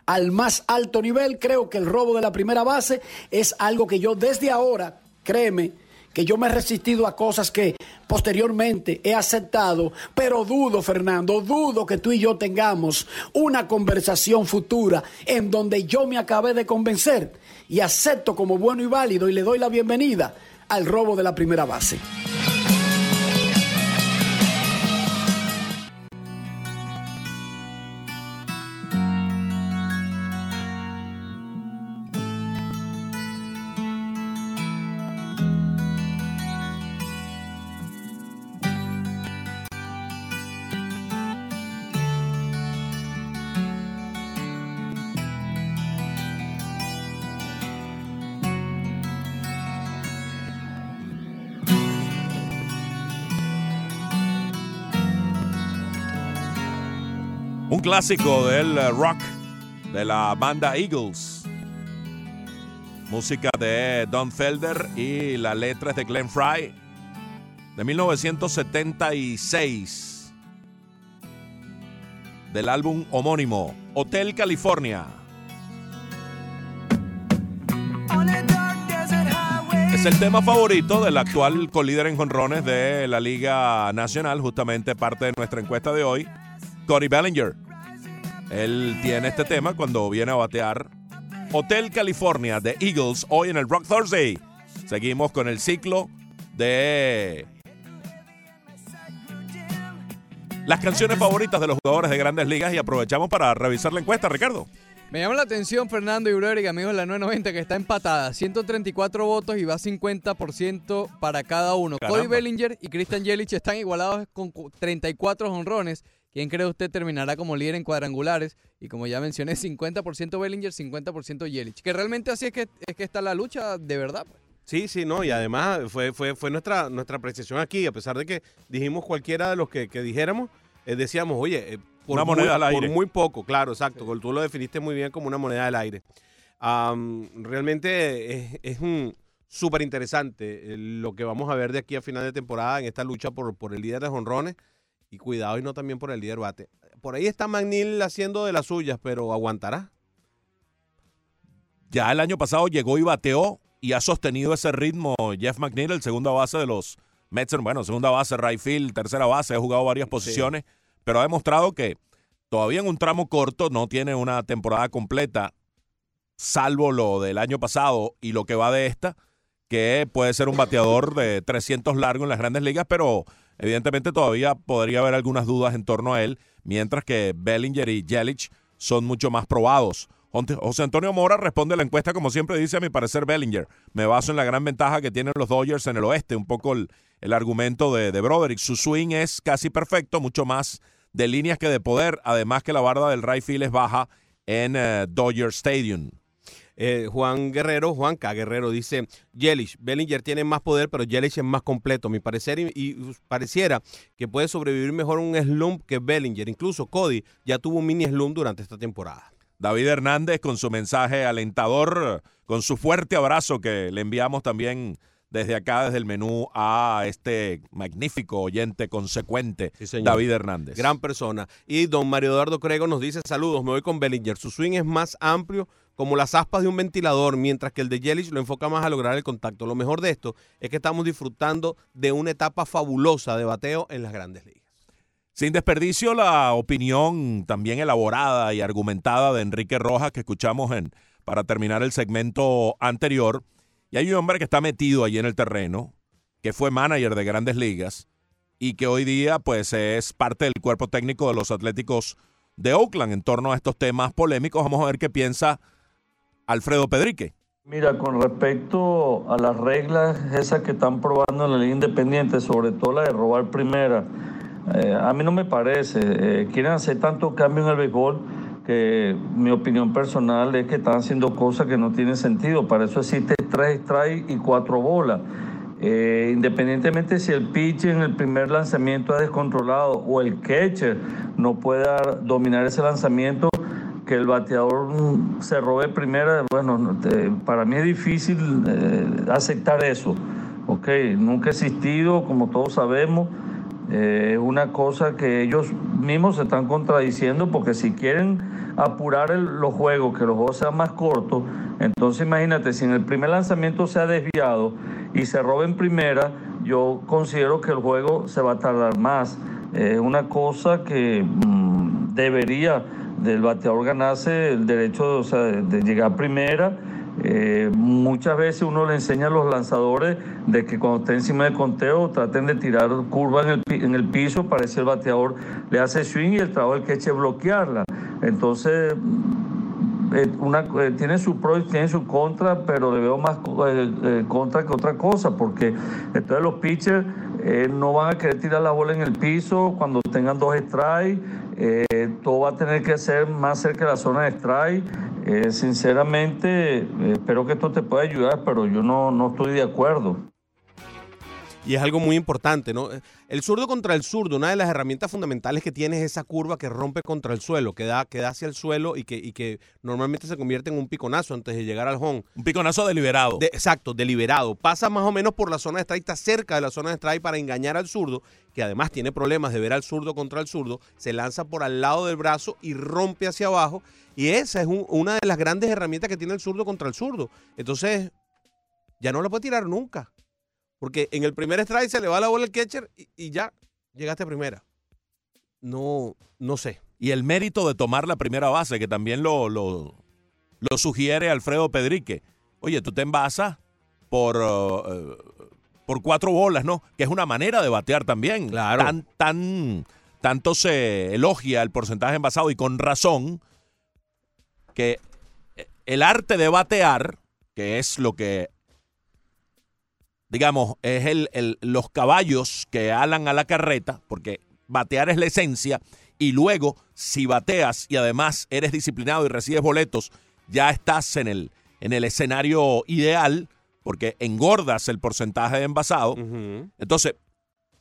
al más alto nivel, creo que el robo de la primera base es algo que yo desde ahora, créeme, que yo me he resistido a cosas que posteriormente he aceptado, pero dudo, Fernando, dudo que tú y yo tengamos una conversación futura en donde yo me acabé de convencer y acepto como bueno y válido y le doy la bienvenida al robo de la primera base. Clásico del eh, rock de la banda Eagles. Música de Don Felder y la letra es de Glenn Fry de 1976 del álbum homónimo Hotel California. Es el tema favorito del actual colíder en jonrones de la Liga Nacional, justamente parte de nuestra encuesta de hoy, Cody Bellinger. Él tiene este tema cuando viene a batear Hotel California de Eagles hoy en el Rock Thursday. Seguimos con el ciclo de las canciones favoritas de los jugadores de grandes ligas y aprovechamos para revisar la encuesta, Ricardo. Me llama la atención Fernando y Broderick, amigos de la 990, que está empatada. 134 votos y va 50% para cada uno. Caramba. Cody Bellinger y Christian Yelich están igualados con cu- 34 honrones. ¿Quién cree usted terminará como líder en cuadrangulares? Y como ya mencioné, 50% Bellinger, 50% Yelich. Que realmente así es que, es que está la lucha de verdad. pues. Sí, sí, no, y además fue, fue, fue nuestra, nuestra apreciación aquí, a pesar de que dijimos cualquiera de los que, que dijéramos, eh, decíamos, oye, eh, por, Una muy, moneda al aire. por muy poco, claro, exacto, tú lo definiste muy bien como una moneda del aire. Realmente es, es un súper interesante eh, lo que vamos a ver de aquí a final de temporada en esta lucha por, por el líder de jonrones y cuidado y no también por el líder bate. Por ahí está McNeil haciendo de las suyas, pero aguantará. Ya el año pasado llegó y bateó y ha sostenido ese ritmo Jeff McNeil, el segunda base de los Mets. Bueno, segunda base, right field, tercera base, ha jugado varias posiciones, pero ha demostrado que todavía en un tramo corto no tiene una temporada completa, salvo lo del año pasado y lo que va de esta, que puede ser un bateador de 300 largo en las grandes ligas, pero evidentemente todavía podría haber algunas dudas en torno a él, mientras que Bellinger y Yelich son mucho más probados. José Antonio Mora responde a la encuesta como siempre dice, a mi parecer Bellinger. Me baso en la gran ventaja que tienen los Dodgers en el oeste, un poco el, argumento de, de Broderick. Su swing es casi perfecto, mucho más de líneas que de poder, además que la barda del right field es baja en eh, Dodger Stadium. Eh, Juan Guerrero, Juan K. Guerrero dice, Yelich, Bellinger tiene más poder, pero Yelich es más completo. Mi parecer y, y pareciera que puede sobrevivir mejor un slump que Bellinger. Incluso Cody ya tuvo un mini slump durante esta temporada. David Hernández con su mensaje alentador, con su fuerte abrazo que le enviamos también desde acá, desde el menú, a este magnífico oyente consecuente, Sí. David Hernández. Gran persona. Y don Mario Eduardo Crego nos dice, saludos, me voy con Bellinger. Su swing es más amplio como las aspas de un ventilador, mientras que el de Yelich lo enfoca más a lograr el contacto. Lo mejor de esto es que estamos disfrutando de una etapa fabulosa de bateo en las grandes ligas. Sin desperdicio, la opinión también elaborada y argumentada de Enrique Rojas que escuchamos en, para terminar el segmento anterior. Y hay un hombre que está metido allí en el terreno, que fue manager de grandes ligas y que hoy día pues es parte del cuerpo técnico de los Atléticos de Oakland en torno a estos temas polémicos. Vamos a ver qué piensa Alfredo Pedrique. Mira, con respecto a las reglas esas que están probando en la Liga Independiente, sobre todo la de robar primera, eh, a mí no me parece. Eh, quieren hacer tantos cambios en el béisbol que mi opinión personal es que están haciendo cosas que no tienen sentido. Para eso existe tres strikes y cuatro bolas. Eh, independientemente si el pitcher en el primer lanzamiento es descontrolado o el catcher no pueda dominar ese lanzamiento, que el bateador mm, se robe primera, bueno, para mí es difícil eh, aceptar eso. Ok, nunca ha existido, como todos sabemos, eh, una cosa que ellos mismos se están contradiciendo porque si quieren apurar los juegos, que los juegos sean más cortos, entonces imagínate, si en el primer lanzamiento se ha desviado y se roba en primera, yo considero que el juego se va a tardar más. Es una cosa que mm, debería del bateador ganarse el derecho de, llegar primera. Eh, muchas veces uno le enseña a los lanzadores de que cuando estén encima del conteo traten de tirar curva en el, en el piso para que el bateador le hace swing y el trabajo del es bloquearla. Entonces, eh, una, eh, tiene su pro y tiene su contra, pero le veo más co- contra que otra cosa, porque entonces los pitchers no van a querer tirar la bola en el piso cuando tengan dos strikes, eh, todo va a tener que ser más cerca de la zona de strike. Eh, sinceramente, eh, espero que esto te pueda ayudar, pero yo no, no estoy de acuerdo. Y es algo muy importante, ¿no? El zurdo contra el zurdo, una de las herramientas fundamentales que tiene es esa curva que rompe contra el suelo, que da, que da hacia el suelo y que, y que normalmente se convierte en un piconazo antes de llegar al home. Un piconazo deliberado. De- exacto, deliberado. Pasa más o menos por la zona de strike, está cerca de la zona de strike para engañar al zurdo, que además tiene problemas de ver al zurdo contra el zurdo, se lanza por al lado del brazo y rompe hacia abajo. Y esa es un- una de las grandes herramientas que tiene el zurdo contra el zurdo. Entonces, ya no la puede tirar nunca. Porque en el primer strike se le va la bola al catcher y, y ya llegaste a primera. No, no sé. Y el mérito de tomar la primera base, que también lo, lo, lo sugiere Alfredo Pedrique. Oye, tú te envasas por, uh, eh, por cuatro bolas, ¿no? Que es una manera de batear también. Claro. Tan, tan, tanto se elogia el porcentaje envasado y con razón que el arte de batear, que es lo que digamos, es el, el- los caballos que alan a la carreta, porque batear es la esencia, y luego, si bateas y además eres disciplinado y recibes boletos, ya estás en el, en el escenario ideal, porque engordas el porcentaje de envasado. Entonces,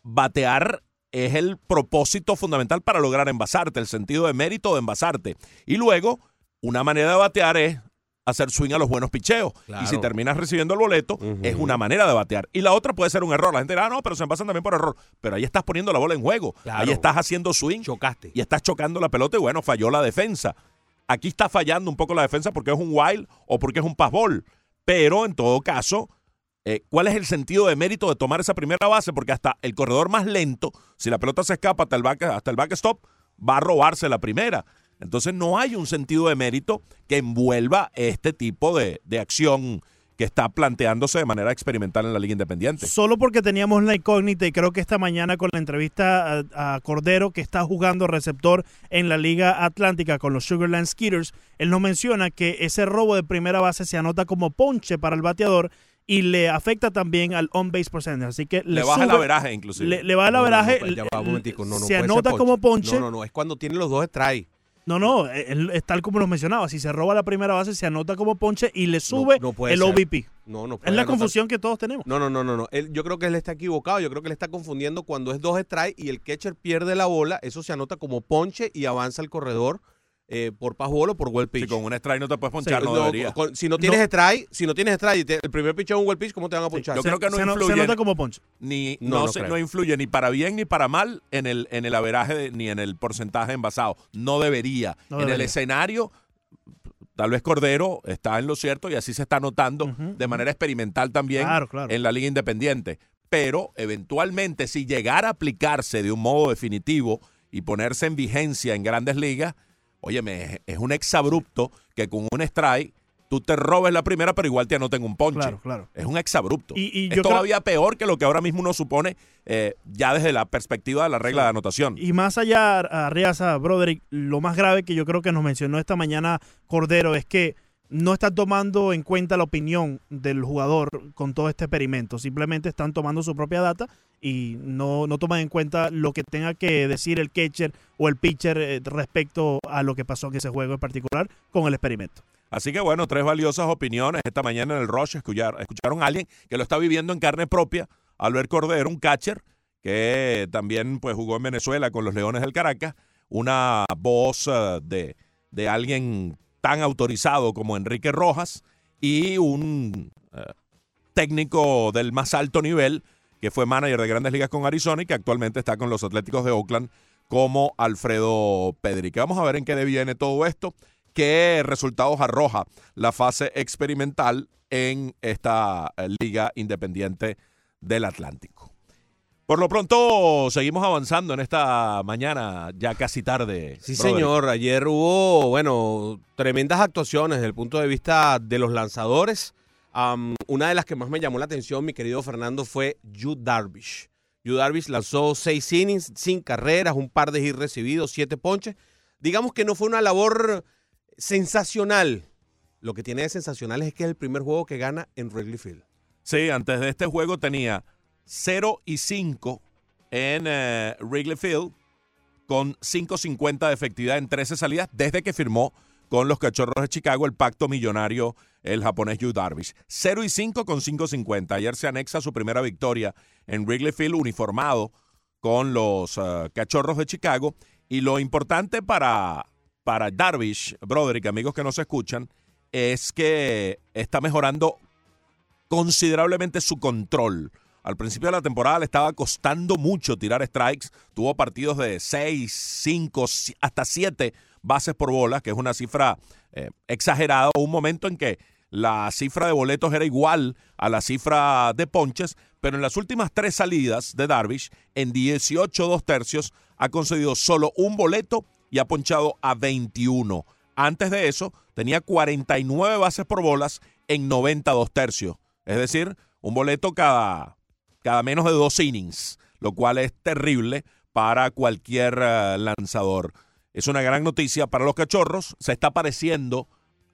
batear es el propósito fundamental para lograr envasarte, el sentido de mérito de envasarte. Y luego, una manera de batear es hacer swing a los buenos picheos. Claro. Y si terminas recibiendo el boleto, es una manera de batear. Y la otra puede ser un error. La gente dirá, "Ah, no, pero se envasan también por error. Pero ahí estás poniendo la bola en juego. Claro. Ahí estás haciendo swing. Chocaste. Y estás chocando la pelota y bueno, falló la defensa. Aquí está fallando un poco la defensa porque es un wild o porque es un passball. Pero en todo caso, eh, ¿cuál es el sentido de mérito de tomar esa primera base? Porque hasta el corredor más lento, si la pelota se escapa hasta el, back, hasta el backstop, va a robarse la primera. Entonces no hay un sentido de mérito que envuelva este tipo de, de acción que está planteándose de manera experimental en la Liga Independiente. Solo porque teníamos la incógnita y creo que esta mañana con la entrevista a, a Cordero, que está jugando receptor en la Liga Atlántica con los Sugarland Skitters, él nos menciona que ese robo de primera base se anota como ponche para el bateador y le afecta también al on-base percentage. Así que le, Le baja el sube- averaje, inclusive. Le, le baja el No, no, no, averaje. pues ya va, un momentico. No, no se anota como ponche. No, no, no. Es cuando tiene los dos strikes. No, no, él- es tal como nos mencionaba. Si se roba la primera base, se anota como ponche y le sube no puede el ser. OVP. No, no Es puede la anotar- confusión que todos tenemos. No, no, no, no, no. Él- yo creo que él está equivocado. Yo creo que él está confundiendo cuando es dos strikes y el catcher pierde la bola. Eso se anota como ponche y avanza el corredor eh, por passball o por well pitch. Si con un strike no te puedes ponchar, Sí, no, no, debería. con- si no tienes No. strike, si no tienes strike y te- el primer pitch es un well pitch, ¿cómo te van a ponchar? Yo Se- creo que no se, no- se influye. nota como ponche. ni No, no, no se- no influye ni para bien ni para mal en el en el averaje de- ni en el porcentaje envasado. No debería. No en el escenario, tal vez Cordero está en lo cierto y así se está notando de manera experimental también Claro, claro. en la Liga Independiente. Pero eventualmente, si llegara a aplicarse de un modo definitivo y ponerse en vigencia en grandes ligas, óyeme, es un exabrupto que con un strike tú te robes la primera, pero igual te anoten un ponche. Claro, claro. Es un exabrupto. Y- y es yo creo- todavía peor que lo que ahora mismo uno supone eh, ya desde la perspectiva de la regla de anotación. Y más allá, Arriaza, Broderick, lo más grave que yo creo que nos mencionó esta mañana Cordero es que no están tomando en cuenta la opinión del jugador con todo este experimento. Simplemente están tomando su propia data y no, no toman en cuenta lo que tenga que decir el catcher o el pitcher eh, respecto a lo que pasó en ese juego en particular con el experimento. Así que bueno, tres valiosas opiniones esta mañana en el Rush. Escuchar, escucharon a alguien que lo está viviendo en carne propia, Albert Cordero, un catcher que también pues jugó en Venezuela con los Leones del Caracas, una voz eh, de, de alguien tan autorizado como Enrique Rojas y un eh, técnico del más alto nivel que fue manager de grandes ligas con Arizona y que actualmente está con los Atléticos de Oakland como Alfredo Pedrique. Vamos a ver en qué deviene todo esto, qué resultados arroja la fase experimental en esta eh, Liga Independiente del Atlántico. Por lo pronto, seguimos avanzando en esta mañana, ya casi tarde. Sí, señor. Ayer hubo, bueno, tremendas actuaciones desde el punto de vista de los lanzadores. Una de las que más me llamó la atención, mi querido Fernando, fue Yu Darvish. Yu Darvish lanzó seis innings, sin carreras, un par de hits recibidos, siete ponches. Digamos que no fue una labor sensacional. Lo que tiene de sensacional es que es el primer juego que gana en Wrigley Field. Sí, antes de este juego tenía 0 y 5 en eh, Wrigley Field con 5.50 de efectividad en 13 salidas desde que firmó con los Cachorros de Chicago el pacto millonario el japonés Yu Darvish. 0 y 5 con 5.50. Ayer se anexa su primera victoria en Wrigley Field uniformado con los eh, Cachorros de Chicago. Y lo importante para, para Darvish, Broderick, amigos que nos escuchan, es que está mejorando considerablemente su control. Al principio de la temporada le estaba costando mucho tirar strikes. Tuvo partidos de 6, 5, hasta 7 bases por bola, que es una cifra eh, exagerada. Un momento en que la cifra de boletos era igual a la cifra de ponches, pero en las últimas tres salidas de Darvish, en 18 dos tercios, ha concedido solo un boleto y ha ponchado a 21. Antes de eso, tenía 49 bases por bolas en 92 tercios. Es decir, un boleto cada, cada menos de dos innings, lo cual es terrible para cualquier eh, lanzador. Es una gran noticia para los cachorros. Se está pareciendo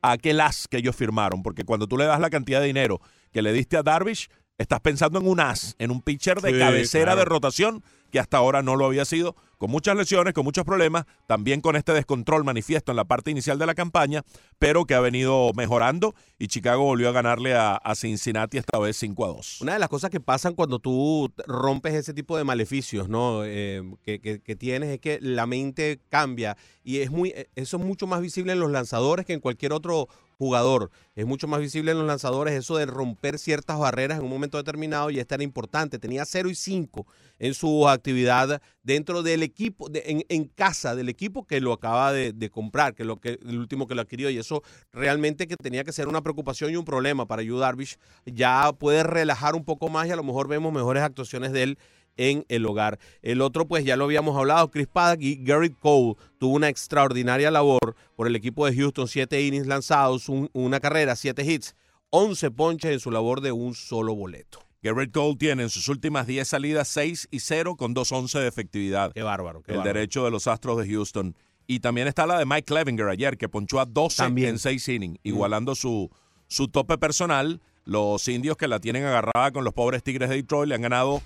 a aquel as que ellos firmaron, porque cuando tú le das la cantidad de dinero que le diste a Darvish, estás pensando en un as, en un pitcher de Sí, cabecera claro. de rotación que hasta ahora no lo había sido, con muchas lesiones, con muchos problemas, también con este descontrol manifiesto en la parte inicial de la campaña, pero que ha venido mejorando y Chicago volvió a ganarle a, a Cincinnati esta vez 5 a 2. Una de las cosas que pasan cuando tú rompes ese tipo de maleficios, ¿no? Eh, que, que- que tienes es que la mente cambia y es muy, eso es mucho más visible en los lanzadores que en cualquier otro jugador. Es mucho más visible en los lanzadores eso de romper ciertas barreras en un momento determinado y esta era importante. Tenía 0 y 5 en su actividad dentro del equipo, en, casa del equipo que lo acaba de, de comprar, que lo que el último que lo adquirió y eso realmente que tenía que ser una preocupación y un problema para Yu Darvish. Ya puede relajar un poco más y a lo mejor vemos mejores actuaciones de él en el hogar. El otro, pues ya lo habíamos hablado, Chris Paddock y Garrett Cole tuvo una extraordinaria labor por el equipo de Houston, siete innings lanzados, un- una carrera, siete hits, 11 ponches en su labor de un solo boleto. Garrett Cole tiene en sus últimas 10 salidas 6 y 0 con 2.11 de efectividad. Qué bárbaro. qué el bárbaro. derecho de los Astros de Houston. Y también está la de Mike Clevinger ayer, que ponchó a 12 También. en 6 innings, igualando su, su tope personal. Los indios que la tienen agarrada con los pobres Tigres de Detroit le han ganado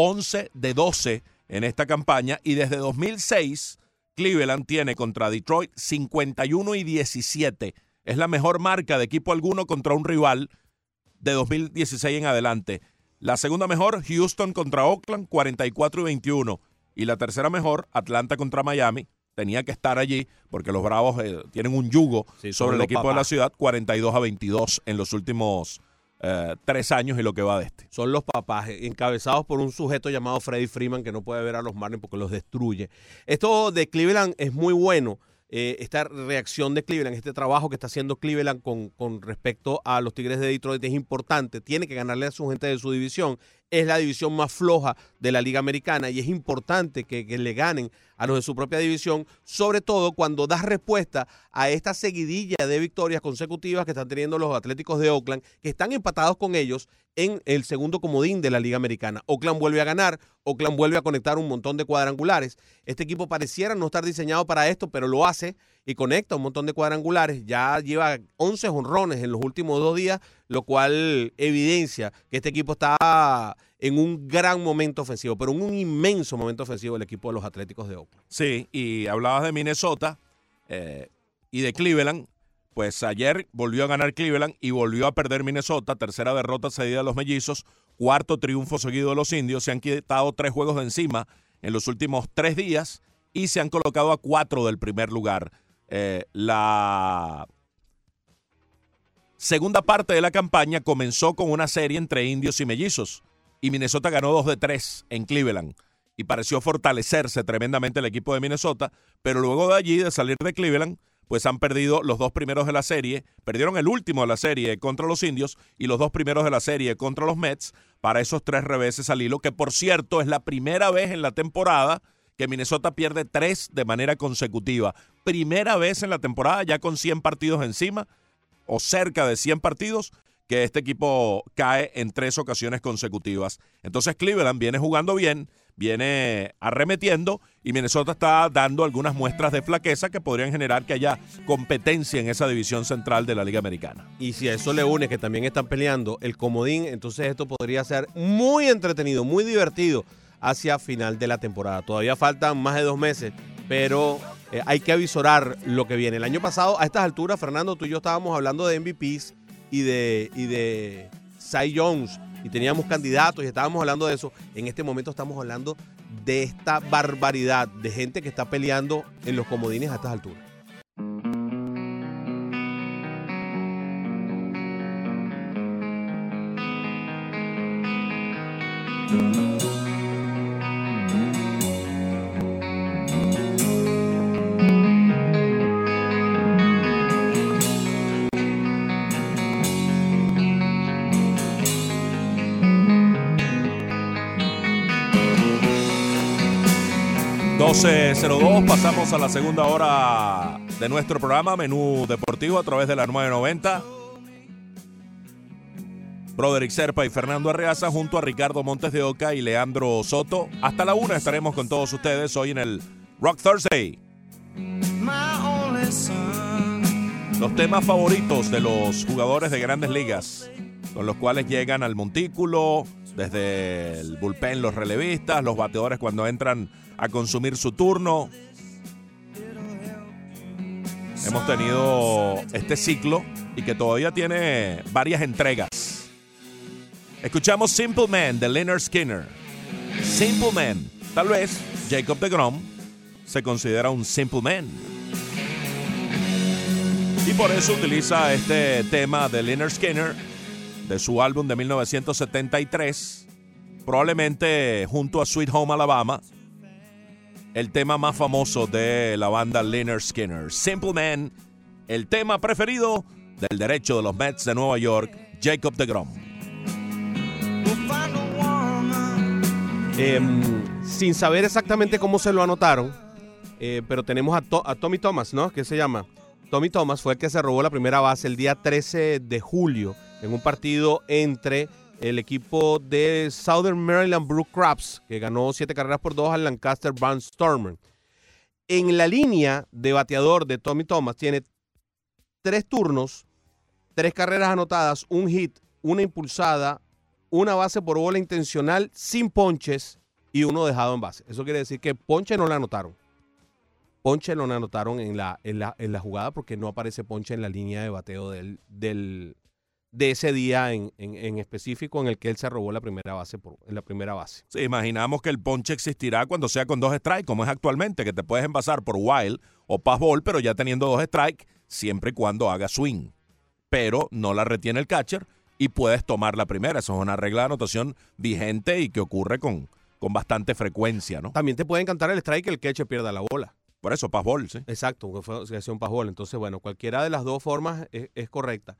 11 de 12 en esta campaña. Y desde 2006, Cleveland tiene contra Detroit 51 y 17. Es la mejor marca de equipo alguno contra un rival de 2016 en adelante. La segunda mejor, Houston contra Oakland, 44 y 21. Y la tercera mejor, Atlanta contra Miami. Tenía que estar allí porque los Bravos eh, tienen un yugo Sí, sobre el equipo de la ciudad, 42 a 22 en los últimos eh, tres años y lo que va de este. son los papás, eh, encabezados por un sujeto llamado Freddy Freeman que no puede ver a los Marlins porque los destruye. Esto de Cleveland es muy bueno. eh, esta reacción de Cleveland, este trabajo que está haciendo Cleveland con, con respecto a los Tigres de Detroit es importante. Tiene que ganarle a su gente de su división. Es la división más floja de la Liga Americana y es importante que, le ganen a los de su propia división, sobre todo cuando das respuesta a esta seguidilla de victorias consecutivas que están teniendo los Atléticos de Oakland, que están empatados con ellos en el segundo comodín de la Liga Americana. Oakland vuelve a ganar, Oakland vuelve a conectar un montón de cuadrangulares. Este equipo pareciera no estar diseñado para esto, pero lo hace y conecta un montón de cuadrangulares. Ya lleva 11 honrones en los últimos dos días, lo cual evidencia que este equipo está en un gran momento ofensivo, pero en un inmenso momento ofensivo el equipo de los Atléticos de Oakland. Sí, y hablabas de Minnesota eh, y de Cleveland. Pues ayer volvió a ganar Cleveland y volvió a perder Minnesota. Tercera derrota seguida de los mellizos. Cuarto triunfo seguido de los indios. Se han quitado tres juegos de encima en los últimos tres días y se han colocado a cuatro del primer lugar. Eh, la segunda parte de la campaña comenzó con una serie entre indios y mellizos. Y Minnesota ganó dos de tres en Cleveland y pareció fortalecerse tremendamente el equipo de Minnesota, pero luego de allí, de salir de Cleveland, pues han perdido los dos primeros de la serie, perdieron el último de la serie contra los indios y los dos primeros de la serie contra los Mets para esos tres reveses al hilo, que por cierto es la primera vez en la temporada que Minnesota pierde tres de manera consecutiva. Primera vez en la temporada, ya con 100 partidos encima, o cerca de 100 partidos, que este equipo cae en tres ocasiones consecutivas. Entonces Cleveland viene jugando bien, viene arremetiendo y Minnesota está dando algunas muestras de flaqueza que podrían generar que haya competencia en esa división central de la Liga Americana. Y si a eso le une que también están peleando el comodín, entonces esto podría ser muy entretenido, muy divertido hacia final de la temporada. Todavía faltan más de dos meses, pero eh, hay que avisorar lo que viene. El año pasado, a estas alturas, Fernando, tú y yo estábamos hablando de MVPs y de, y de Cy Jones y teníamos candidatos y estábamos hablando de eso. En este momento estamos hablando de esta barbaridad de gente que está peleando en los comodines a estas alturas. Dos pasamos a la segunda hora de nuestro programa Menú Deportivo a través de la 990. Broderick Serpa y Fernando Arreaza junto a Ricardo Montes de Oca y Leandro Soto. Hasta la una estaremos con todos ustedes hoy en el Rock Thursday. Los temas favoritos de los jugadores de grandes ligas, con los cuales llegan al montículo, desde el bullpen los relevistas, los bateadores cuando entran a consumir su turno. Hemos tenido este ciclo y que todavía tiene varias entregas. Escuchamos Simple Man de Leonard Skinner. Simple Man. Tal vez Jacob de Grom se considera un Simple Man. Y por eso utiliza este tema de Leonard Skinner de su álbum de 1973, probablemente junto a Sweet Home Alabama, el tema más famoso de la banda Leonard Skinner. Simple Man, el tema preferido del derecho de los Mets de Nueva York, Jacob de Grom. Em, sin saber exactamente cómo se lo anotaron, eh, pero tenemos a, To- a Tommy Thomas, ¿no? ¿Qué se llama? Tommy Thomas fue el que se robó la primera base el día 13 de julio en un partido entre el equipo de Southern Maryland Brook Crabs, que ganó siete carreras por dos al Lancaster Barnstormer. En la línea de bateador de Tommy Thomas tiene tres turnos, tres carreras anotadas, un hit, una impulsada, una base por bola intencional sin ponches y uno dejado en base. Eso quiere decir que ponche no le anotaron. Ponche no le anotaron en la, en la, en la jugada porque no aparece ponche en la línea de bateo del, del, de ese día en, en- en específico en el que él se robó la primera base por, en la primera base. Sí, imaginamos que el ponche existirá cuando sea con dos strikes, como es actualmente, que te puedes envasar por wild o pass ball, pero ya teniendo dos strikes, siempre y cuando haga swing. Pero no la retiene el catcher y puedes tomar la primera. Eso es una regla de anotación vigente y que ocurre con, con bastante frecuencia, ¿no? También te puede encantar el strike que el catcher pierda la bola. Por eso, pass ball, sí. Exacto, que fue un passball. Entonces, bueno, cualquiera de las dos formas es, es correcta.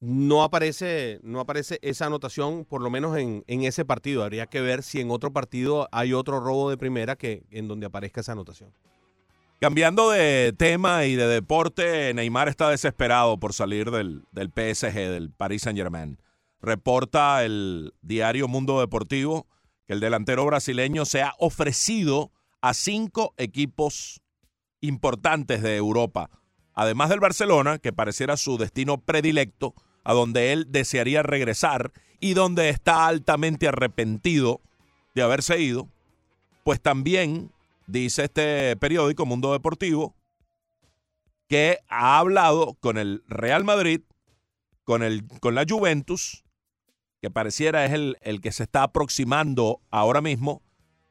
No aparece, no aparece esa anotación, por lo menos en, en ese partido. Habría que ver si en otro partido hay otro robo de primera que en donde aparezca esa anotación. Cambiando de tema y de deporte, Neymar está desesperado por salir del, del PSG, del Paris Saint Germain. Reporta el diario Mundo Deportivo que el delantero brasileño se ha ofrecido a cinco equipos importantes de Europa, además del Barcelona, que pareciera su destino predilecto, a donde él desearía regresar y donde está altamente arrepentido de haberse ido, pues también dice este periódico Mundo Deportivo que ha hablado con el Real Madrid, con, el, con la Juventus, que pareciera es el, el que se está aproximando ahora mismo,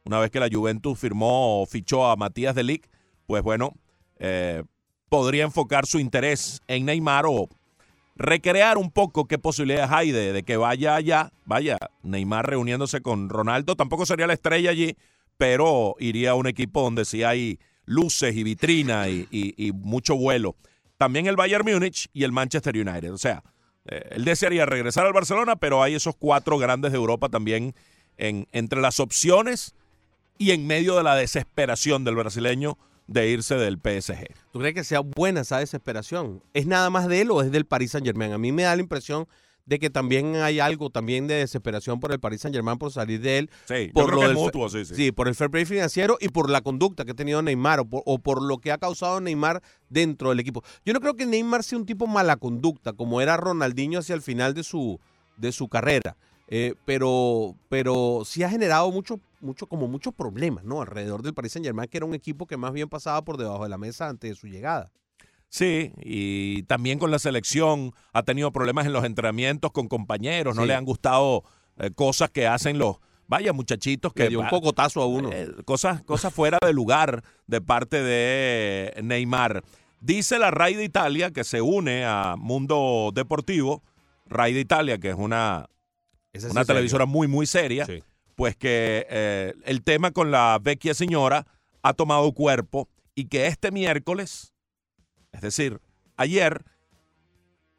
una vez que la Juventus firmó o fichó a Matías de Ligt, pues bueno, eh, podría enfocar su interés en Neymar o recrear un poco qué posibilidades hay de, de que vaya allá, vaya, Neymar reuniéndose con Ronaldo, tampoco sería la estrella allí, pero iría a un equipo donde sí hay luces y vitrina y, y- mucho vuelo. También el Bayern Múnich y el Manchester United. O sea, eh, él desearía regresar al Barcelona, pero hay esos cuatro grandes de Europa también en, entre las opciones y en medio de la desesperación del brasileño de irse del PSG. ¿Tú crees que sea buena esa desesperación? ¿Es nada más de él o es del Paris Saint Germain? A mí me da la impresión de que también hay algo también de desesperación por el Paris Saint Germain por salir de él. Sí, yo por creo lo que del mutuo, sí, sí. por el fair play financiero y por la conducta que ha tenido Neymar o por, o por lo que ha causado Neymar dentro del equipo. Yo no creo que Neymar sea un tipo mala conducta como era Ronaldinho hacia el final de su, de su carrera. Eh, pero, pero sí ha generado mucho, mucho, como muchos problemas, ¿no? Alrededor del Paris Saint Germain, que era un equipo que más bien pasaba por debajo de la mesa antes de su llegada. Sí, y también con la selección ha tenido problemas en los entrenamientos con compañeros, no Sí. le han gustado eh, cosas que hacen los, vaya muchachitos que... Le dio un cocotazo a uno. eh, cosas, cosas fuera de lugar de parte de Neymar. Dice la RAI de Italia que se une a Mundo Deportivo, RAI de Italia, que es una, una televisora serio. muy, muy seria, Sí. Pues que eh, el tema con la vecchia señora ha tomado cuerpo y que este miércoles, es decir, ayer,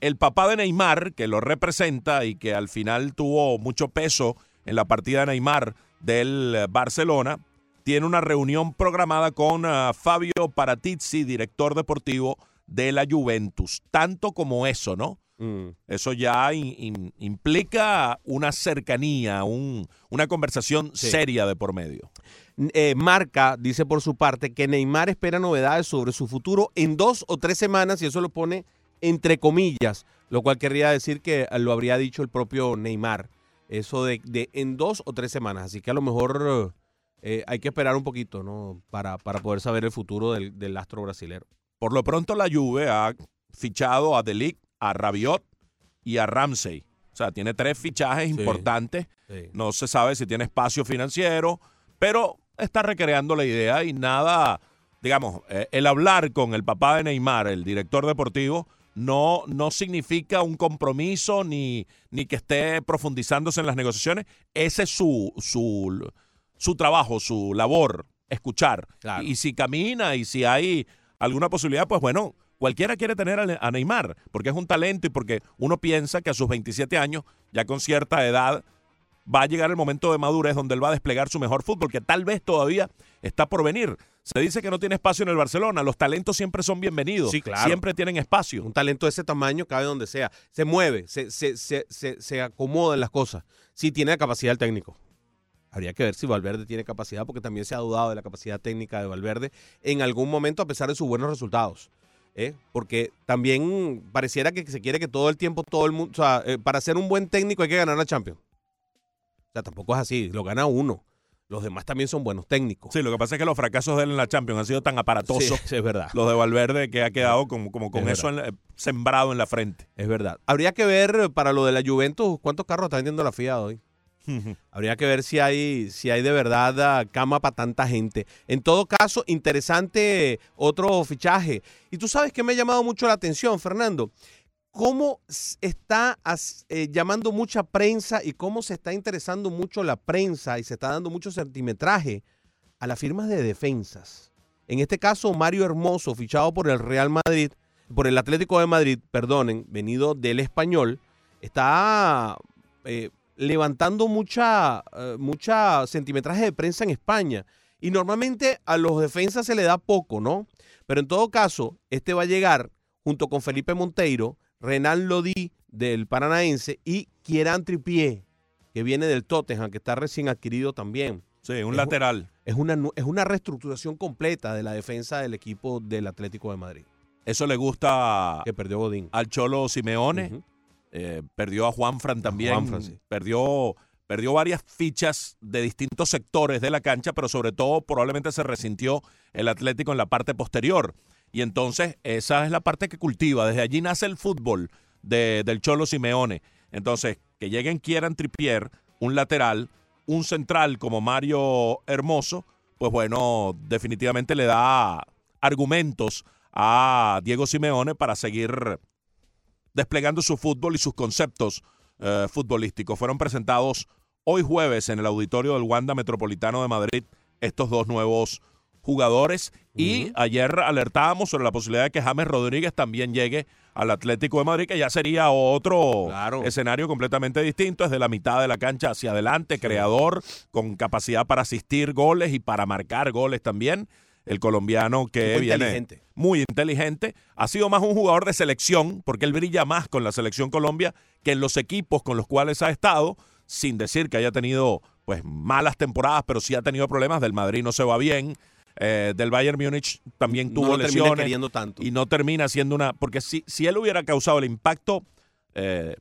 el papá de Neymar, que lo representa y que al final tuvo mucho peso en la partida de Neymar del Barcelona, tiene una reunión programada con ah, Fabio Paratizzi, director deportivo de la Juventus. Tanto como eso, ¿no? Mm. Eso ya in- in- implica una cercanía, un- una conversación Sí. seria de por medio. Eh, Marca dice por su parte que Neymar espera novedades sobre su futuro en dos o tres semanas y eso lo pone entre comillas, lo cual querría decir que lo habría dicho el propio Neymar. Eso de, de en dos o tres semanas. Así que a lo mejor eh, hay que esperar un poquito, ¿no? Para, para poder saber el futuro del, del astro brasilero. Por lo pronto la Juve ha fichado a Delic, a Rabiot y a Ramsey. O sea, tiene tres fichajes Sí. importantes. Sí. No se sabe si tiene espacio financiero, pero está recreando la idea y nada, digamos, eh, el hablar con el papá de Neymar, el director deportivo, no, no significa un compromiso ni, ni que esté profundizándose en las negociaciones. Ese es su, su, su trabajo, su labor, escuchar. Claro. Y, si camina y si hay alguna posibilidad, pues bueno, cualquiera quiere tener a, Neymar, porque es un talento y porque uno piensa que a sus 27 años, ya con cierta edad, va a llegar el momento de madurez donde él va a desplegar su mejor fútbol, que tal vez todavía está por venir. Se dice que no tiene espacio en el Barcelona. Los talentos siempre son bienvenidos. Sí, claro. Siempre tienen espacio. Un talento de ese tamaño cabe donde sea. Se mueve, se, se, se, se, se acomoda en las cosas. Sí tiene la capacidad el técnico. Habría que ver si Valverde tiene capacidad, porque también se ha dudado de la capacidad técnica de Valverde en algún momento, a pesar de sus buenos resultados. ¿Eh? Porque también pareciera que se quiere que todo el tiempo, todo el mundo. O sea, eh, para ser un buen técnico hay que ganar la Champions. O sea, tampoco es así. Lo gana uno. Los demás también son buenos técnicos. Sí, lo que pasa es que los fracasos de él en la Champions han sido tan aparatosos, Sí, es verdad. los de Valverde, que ha quedado como, como con Es eso en la- sembrado en la frente. Es verdad. Habría que ver eh, para lo de la Juventus cuántos carros está vendiendo la FIA hoy. Habría que ver si hay, si hay de verdad ah, cama para tanta gente. En todo caso, interesante eh, otro fichaje. Y tú sabes que me ha llamado mucho la atención, Fernando. Cómo está eh, llamando mucha prensa y cómo se está interesando mucho la prensa y se está dando mucho centimetraje a las firmas de defensas. En este caso, Mario Hermoso, fichado por el Real Madrid, por el Atlético de Madrid, perdonen, venido del español, está eh, levantando mucha, eh, mucha centimetraje de prensa en España. Y normalmente a los defensas se le da poco, ¿no? Pero en todo caso, este va a llegar junto con Felipe Monteiro, Renan Lodi del Paranaense y Kieran Tripié, que viene del Tottenham, que está recién adquirido también. Sí, un Es- lateral. Es una, es una reestructuración completa de la defensa del equipo del Atlético de Madrid, Eso le gusta que perdió Godín. al Cholo Simeone. Eh, perdió a Juanfran también. Juanfran, sí. perdió, perdió varias fichas de distintos sectores de la cancha, pero sobre todo probablemente se resintió el Atlético en la parte posterior. Y entonces esa es la parte que cultiva. Desde allí nace el fútbol de- del Cholo Simeone. Entonces, que lleguen quieran Tripier, un lateral, un central como Mario Hermoso, pues bueno, definitivamente le da argumentos a Diego Simeone para seguir desplegando su fútbol y sus conceptos eh, futbolísticos. Fueron presentados hoy jueves en el auditorio del Wanda Metropolitano de Madrid estos dos nuevos jugadores y ayer alertábamos sobre la posibilidad de que James Rodríguez también llegue al Atlético de Madrid, que ya sería otro Claro. escenario completamente distinto, es de la mitad de la cancha hacia adelante, creador, con capacidad para asistir goles y para marcar goles también. El colombiano que viene inteligente. muy inteligente, ha sido más un jugador de selección, porque él brilla más con la selección Colombia que en los equipos con los cuales ha estado, sin decir que haya tenido pues malas temporadas, pero sí ha tenido problemas. Del Madrid no se va bien, eh, del Bayern Múnich también tuvo lesiones tanto. y no termina siendo una. Porque si, si él hubiera causado el impacto eh,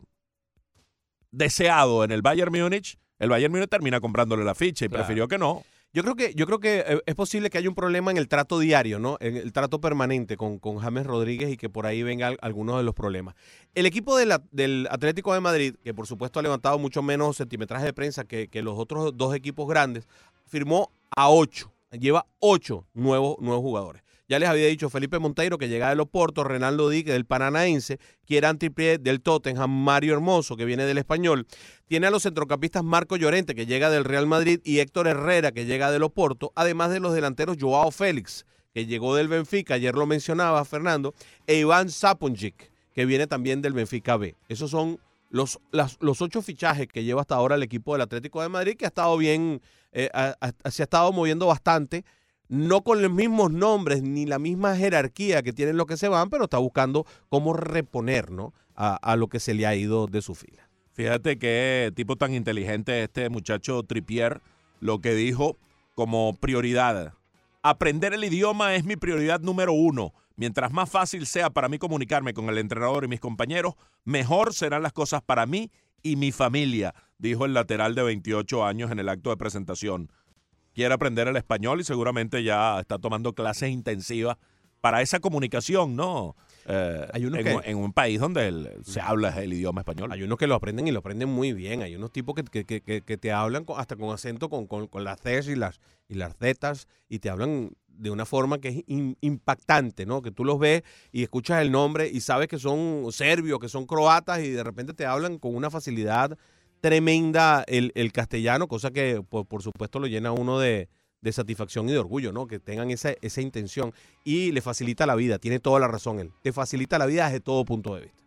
deseado en el Bayern Múnich, el Bayern Múnich termina comprándole la ficha y Claro. prefirió que no. Yo creo que, yo creo que eh, es posible que haya un problema en el trato diario, ¿no? En el trato permanente con, con James Rodríguez y que por ahí vengan algunos de los problemas. El equipo de la- del Atlético de Madrid, que por supuesto ha levantado mucho menos centimetraje de prensa que, que los otros dos equipos grandes, firmó a ocho, lleva ocho nuevos, nuevos jugadores. Ya les había dicho Felipe Monteiro que llega del Oporto, Renaldo Dique del Paranaense, Kieran Trippier del Tottenham, Mario Hermoso que viene del Español. Tiene a los centrocampistas Marco Llorente que llega del Real Madrid y Héctor Herrera que llega del Oporto, además de los delanteros Joao Félix que llegó del Benfica, ayer lo mencionaba Fernando, e Iván Saponjic que viene también del Benfica B. Esos son los, los ocho fichajes que lleva hasta ahora el equipo del Atlético de Madrid, que ha estado bien, eh, se ha estado moviendo bastante, no con los mismos nombres ni la misma jerarquía que tienen los que se van, pero está buscando cómo reponer ¿no? a, a lo que se le ha ido de su fila. Fíjate qué tipo tan inteligente este muchacho Tripier, lo que dijo como prioridad. Aprender el idioma es mi prioridad número uno. Mientras más fácil sea para mí comunicarme con el entrenador y mis compañeros, mejor serán las cosas para mí y mi familia, dijo el lateral de 28 años en el acto de presentación. Quiere aprender el español y seguramente ya está tomando clases intensivas para esa comunicación, ¿no? Eh, Hay unos en, que- en un país donde el- se habla el idioma español. Hay unos que lo aprenden y lo aprenden muy bien. Hay unos tipos que, que- que- que- te hablan con- hasta con acento, con, con- con las Cs y las, y las Zetas, y te hablan de una forma que es im- impactante, ¿no? Que tú los ves y escuchas el nombre y sabes que son serbios, que son croatas, y de repente te hablan con una facilidad tremenda el, el castellano, cosa que por, por supuesto lo llena a uno de, de satisfacción y de orgullo, ¿no? Que tengan esa, esa intención y le facilita la vida. Tiene toda la razón él. Te facilita la vida desde todo punto de vista.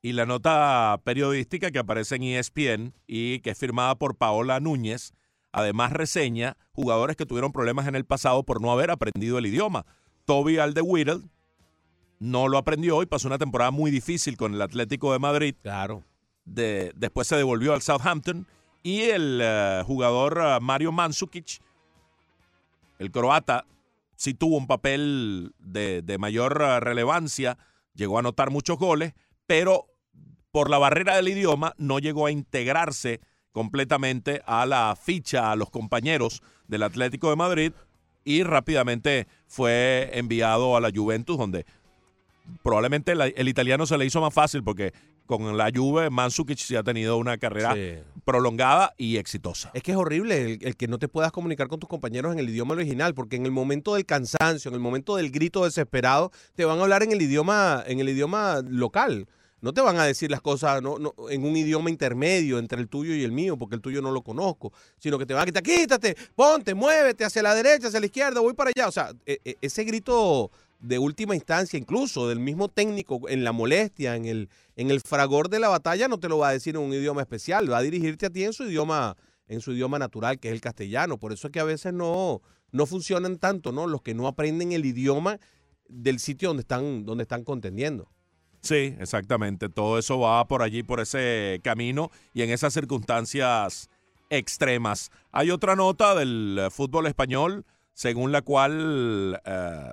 Y la nota periodística que aparece en ESPN y que es firmada por Paola Núñez, además reseña jugadores que tuvieron problemas en el pasado por no haber aprendido el idioma. Toby Alderweireld no lo aprendió y pasó una temporada muy difícil con el Atlético de Madrid. Claro. De- después se devolvió al Southampton. Y el eh, jugador eh, Mario Mandzukic, el croata, sí tuvo un papel de, de mayor eh, relevancia, llegó a anotar muchos goles, pero por la barrera del idioma no llegó a integrarse completamente a la ficha, a los compañeros del Atlético de Madrid y rápidamente fue enviado a la Juventus, donde probablemente el italiano se le hizo más fácil porque con la Juve Mandzukic sí ha tenido una carrera Sí. prolongada y exitosa. Es que es horrible el, el que no te puedas comunicar con tus compañeros en el idioma original, porque en el momento del cansancio, en el momento del grito desesperado, te van a hablar en el idioma, en el idioma local. No te van a decir las cosas no, no, en un idioma intermedio entre el tuyo y el mío, porque el tuyo no lo conozco, sino que te van a quitar, quítate, ponte, muévete hacia la derecha, hacia la izquierda, voy para allá. O sea, e- e- ese grito de última instancia, incluso del mismo técnico en la molestia, en el, en el fragor de la batalla, no te lo va a decir en un idioma especial, va a dirigirte a ti en su idioma, en su idioma natural, que es el castellano. Por eso es que a veces no, no funcionan tanto, ¿no? Los que no aprenden el idioma del sitio donde están, donde están contendiendo. Sí, exactamente. Todo eso va por allí, por ese camino y en esas circunstancias extremas. Hay otra nota del fútbol español según la cual eh,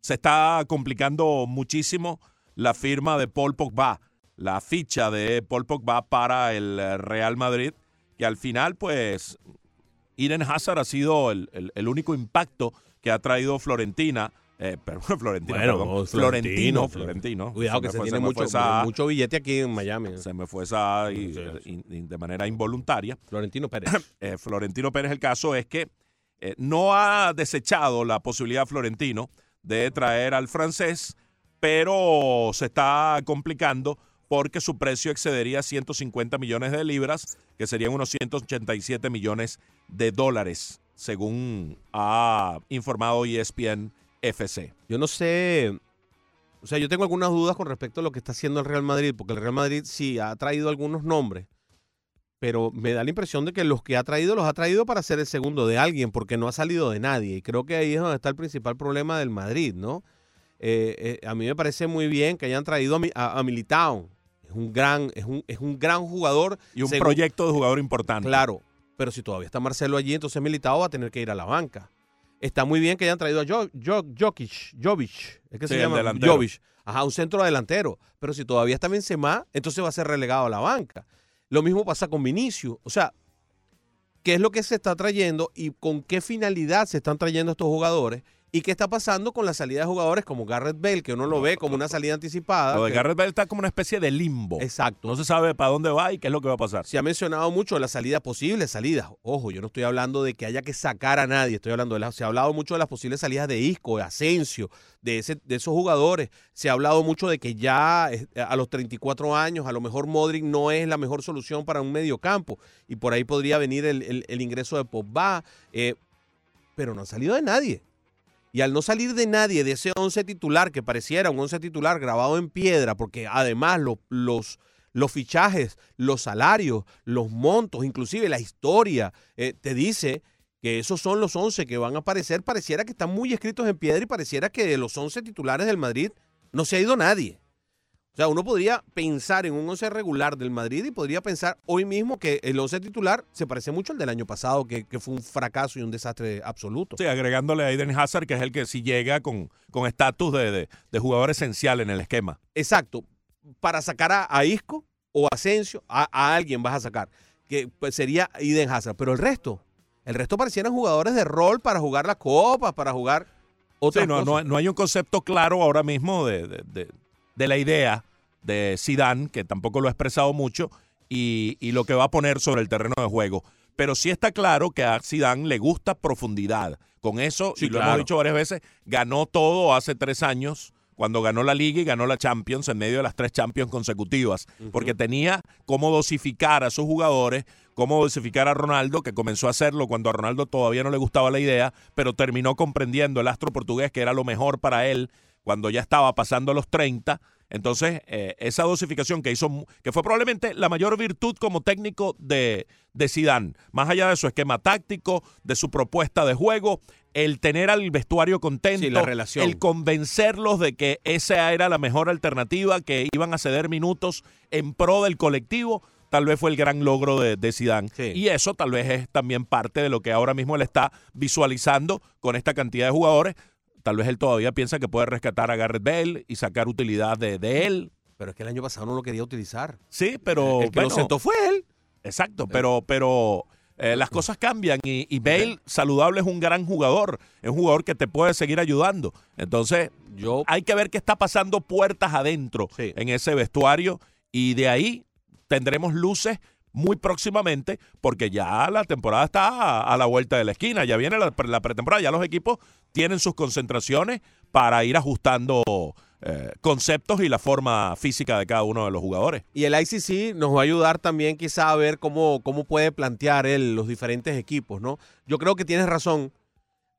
se está complicando muchísimo la firma de Paul Pogba, la ficha de Paul Pogba para el eh, Real Madrid, que al final, pues, Eden Hazard ha sido el, el- el único impacto que ha traído Florentina. Eh, Florentina, Bueno, perdón. Florentino, Florentino, Florentino. Cuidado que se fue- tiene me mucho, esa- mucho billete aquí en Miami. se me fue esa y- Sí, sí. y- y de manera involuntaria. Florentino Pérez. Eh, Florentino Pérez, el caso es que eh, no ha desechado la posibilidad Florentino de traer al francés, pero se está complicando porque su precio excedería 150 millones de libras, que serían unos 187 millones de dólares. según ha informado ESPN FC. Yo no sé, o sea, yo tengo algunas dudas con respecto a lo que está haciendo el Real Madrid, porque el Real Madrid sí ha traído algunos nombres, pero me da la impresión de que los que ha traído los ha traído para ser el segundo de alguien, porque no ha salido de nadie. Y creo que ahí es donde está el principal problema del Madrid, ¿no? Eh, eh, a mí me parece muy bien que hayan traído a, a- a Militao. Es un gran, es un, es un gran jugador. Y un según- proyecto de jugador importante. Claro, pero si todavía está Marcelo allí, entonces Militao va a tener que ir a la banca. Está muy bien que hayan traído a Jo- Jo- Jokic, Jovic, es que Sí, se llama. Jovic. Ajá, un centro delantero. Pero si todavía está Benzema, entonces va a ser relegado a la banca. Lo mismo pasa con Vinicius. O sea, ¿qué es lo que se está trayendo y con qué finalidad se están trayendo estos jugadores? ¿Y qué está pasando con la salida de jugadores como Garrett Bale, que uno lo ve como una salida anticipada? Lo de que- Garrett Bale está como una especie de limbo. Exacto. No se sabe para dónde va y qué es lo que va a pasar. Se ha mencionado mucho las salidas, posibles salidas. Ojo, yo no estoy hablando de que haya que sacar a nadie, estoy hablando de las, se ha hablado mucho de las posibles salidas de Isco, de Asensio, de, ese, de esos jugadores. Se ha hablado mucho de que ya eh, a los 34 años, a lo mejor Modric no es la mejor solución para un mediocampo y por ahí podría venir el, el- el ingreso de Pogba, eh, pero no han salido de nadie. Y al no salir de nadie de ese 11 titular, que pareciera un 11 titular grabado en piedra, porque además lo- los, los fichajes, los salarios, los montos, inclusive la historia, eh, te dice que esos son los 11 que van a aparecer, pareciera que están muy escritos en piedra y pareciera que de los 11 titulares del Madrid no se ha ido nadie. O sea, uno podría pensar en un 11 regular del Madrid y podría pensar hoy mismo que el 11 titular se parece mucho al del año pasado, que, que fue un fracaso y un desastre absoluto. Sí, agregándole a Eden Hazard, que es el que sí llega con con estatus de, de- de jugador esencial en el esquema. Exacto. Para sacar a, a Isco o a Asensio, a, a alguien vas a sacar. Que pues, sería Eden Hazard. Pero el resto, el resto parecieran jugadores de rol para jugar la copa, para jugar otras Sí, no, cosas. no, no hay un concepto claro ahora mismo de, de- de- de la idea de Zidane, que tampoco lo ha expresado mucho, y, y lo que va a poner sobre el terreno de juego. Pero sí está claro que a Zidane le gusta profundidad. Con eso, Sí, y lo claro. hemos dicho varias veces, ganó todo hace tres años cuando ganó la Liga y ganó la Champions en medio de las tres Champions consecutivas, porque tenía cómo dosificar a sus jugadores, cómo dosificar a Ronaldo, que comenzó a hacerlo cuando a Ronaldo todavía no le gustaba la idea, pero terminó comprendiendo el astro portugués que era lo mejor para él cuando ya estaba pasando los 30. Entonces, eh, esa dosificación que hizo, que fue probablemente la mayor virtud como técnico de, de Zidane, más allá de su esquema táctico, de su propuesta de juego, el tener al vestuario contento, Sí, la relación. el convencerlos de que esa era la mejor alternativa, que iban a ceder minutos en pro del colectivo, tal vez fue el gran logro de, de Zidane. Sí. Y eso tal vez es también parte de lo que ahora mismo él está visualizando con esta cantidad de jugadores. Tal vez él todavía piensa que puede rescatar a Garrett Bale y sacar utilidad de, de él. Pero es que el año pasado no lo quería utilizar. Sí, pero... el que bueno, lo sentó fue él. Exacto, pero, pero eh, las cosas cambian y, y Bale, saludable, es un gran jugador. Es un jugador que te puede seguir ayudando. Entonces, Yo, hay que ver qué está pasando puertas adentro Sí. en ese vestuario y de ahí tendremos luces muy próximamente porque ya la temporada está a, la vuelta de la esquina, ya viene la, la pretemporada, ya los equipos tienen sus concentraciones para ir ajustando eh, conceptos y la forma física de cada uno de los jugadores. y el ICC nos va a ayudar también quizá a ver cómo, cómo puede plantear él los diferentes equipos, ¿no? Yo creo que tienes razón,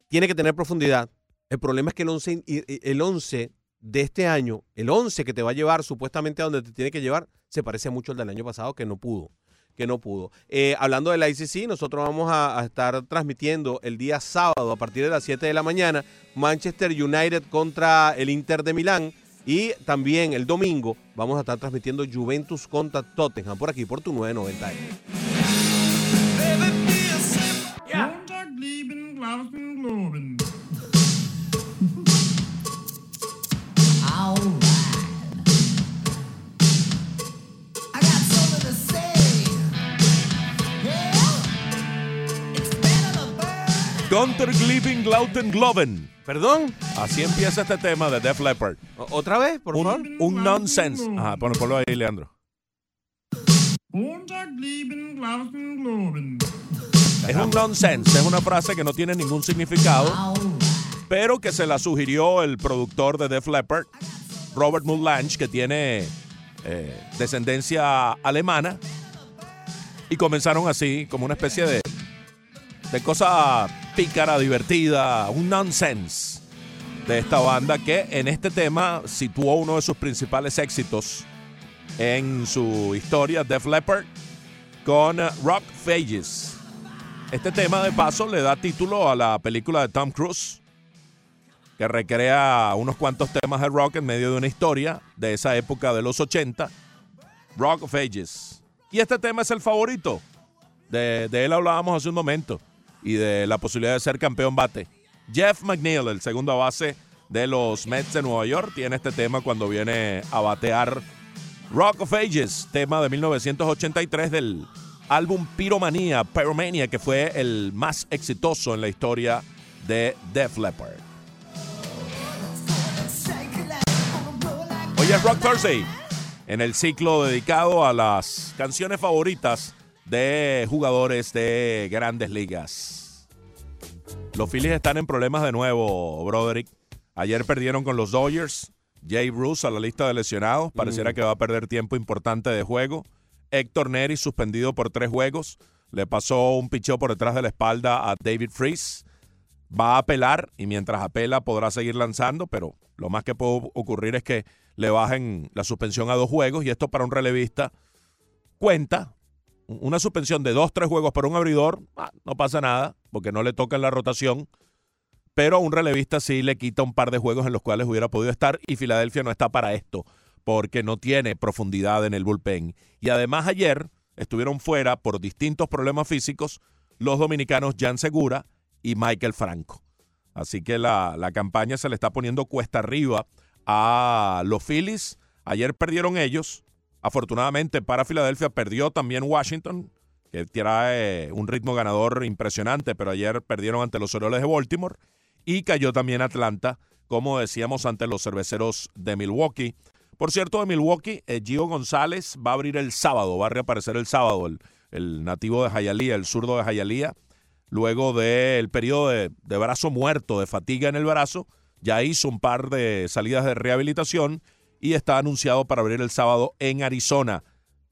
tiene que tener profundidad. El problema es que el 11, y- y- el 11 de este año, el 11 que te va a llevar supuestamente a donde te tiene que llevar, se parece mucho al del año pasado que no pudo. Que no pudo. Eh, hablando del ICC, nosotros vamos a, estar transmitiendo el día sábado a partir de las 7 de la mañana Manchester United contra el Inter de Milán. Y también el domingo vamos a estar transmitiendo Juventus contra Tottenham por aquí, por tu 990. Gunter Gliebing Glauten Globen. Perdón, Así empieza este tema de Def Leppard. otra vez, por favor. Un, nonsense. Ajá, ponlo, ponlo ahí, Leandro. Es un nonsense, es una frase que no tiene ningún significado, pero que se la sugirió el productor de Def Leppard, Robert Mulange, que tiene eh, descendencia alemana, y comenzaron así, como una especie de, de cosa pícara, divertida, un nonsense de esta banda que en este tema situó uno de sus principales éxitos en su historia, Def Leppard, con Rock Fages. Este tema de paso le da título a la película de Tom Cruise, que recrea unos cuantos temas de rock en medio de una historia de esa época de los 80, Rock of Ages. Y este tema es el favorito. De, de él hablábamos hace un momento y de la posibilidad de ser campeón bate. Jeff McNeil, el segundo base de los Mets de Nueva York, tiene este tema cuando viene a batear Rock of Ages, tema de 1983 del álbum Pyromania, Pyromania, que fue el más exitoso en la historia de Def Leppard. Hoy es Rock Thursday, en el ciclo dedicado a las canciones favoritas de jugadores de grandes ligas. Los Phillies están en problemas de nuevo, Broderick. Ayer perdieron con los Dodgers. Jay Bruce a la lista de lesionados. Pareciera Mm. que va a perder tiempo importante de juego. Héctor Neri suspendido por tres juegos. Le pasó un picheo por detrás de la espalda a David Freeze. Va a apelar y mientras apela podrá seguir lanzando, pero lo más que puede ocurrir es que le bajen la suspensión a dos juegos y esto para un relevista cuenta. Una suspensión de dos, tres juegos para un abridor, ah, no pasa nada, porque no le toca en la rotación. Pero a un relevista sí le quita un par de juegos en los cuales hubiera podido estar y Filadelfia no está para esto, porque no tiene profundidad en el bullpen. Y además ayer estuvieron fuera por distintos problemas físicos los dominicanos Jan Segura y Michael Franco. Así que la, la campaña se le está poniendo cuesta arriba a los Phillies. Ayer perdieron ellos. Afortunadamente para Filadelfia perdió también Washington, que trae un ritmo ganador impresionante, pero ayer perdieron ante los Orioles de Baltimore. Y cayó también Atlanta, como decíamos, ante los cerveceros de Milwaukee. Por cierto, de Milwaukee, eh, Gio González va a abrir el sábado, va a reaparecer el sábado, el, el nativo de Hialeah, el zurdo de Hialeah, luego del periodo de, de brazo muerto, de fatiga en el brazo, ya hizo un par de salidas de rehabilitación y está anunciado para abrir el sábado en Arizona.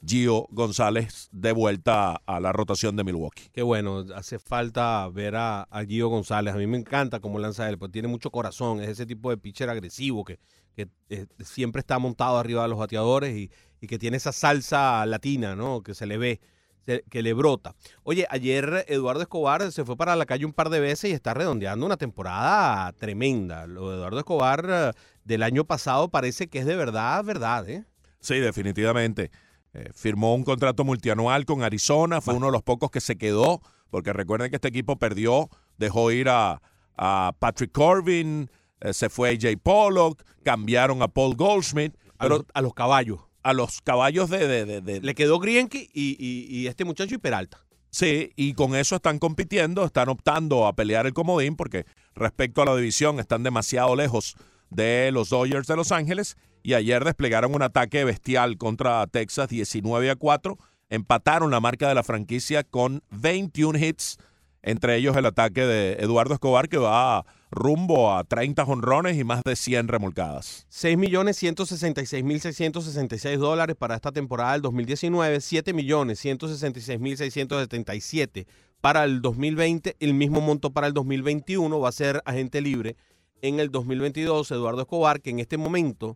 Gio González de vuelta a la rotación de Milwaukee. Qué bueno, hace falta ver a, Gio González. A mí me encanta cómo lanza él, porque tiene mucho corazón. Es ese tipo de pitcher agresivo que, eh, siempre está montado arriba de los bateadores y, que tiene esa salsa latina, ¿no? Que se le ve, que le brota. Oye, ayer Eduardo Escobar se fue para la calle un par de veces y está redondeando una temporada tremenda. Lo de Eduardo Escobar del año pasado parece que es de verdad, verdad, ¿eh? Sí, definitivamente. Eh, firmó un contrato multianual con Arizona, fue uno de los pocos que se quedó, porque recuerden que este equipo perdió, dejó ir a, a Patrick Corbin, eh, se fue AJ Pollock, cambiaron a Paul Goldschmidt, A, pero los, a los caballos. a los caballos de, de- de- de- Le quedó Grienke y, y- y este muchacho y Peralta. Sí, y con eso están compitiendo, están optando a pelear el comodín porque respecto a la división están demasiado lejos de los Dodgers de Los Ángeles y ayer desplegaron un ataque bestial contra Texas 19 a 4, empataron la marca de la franquicia con 21 hits, entre ellos el ataque de Eduardo Escobar que va rumbo a 30 jonrones y más de 100 remolcadas. 6.166.666 dólares para esta temporada del 2019, 7.166.677 para el 2020, el mismo monto para el 2021 va a ser agente libre en el 2022 Eduardo Escobar, que en este momento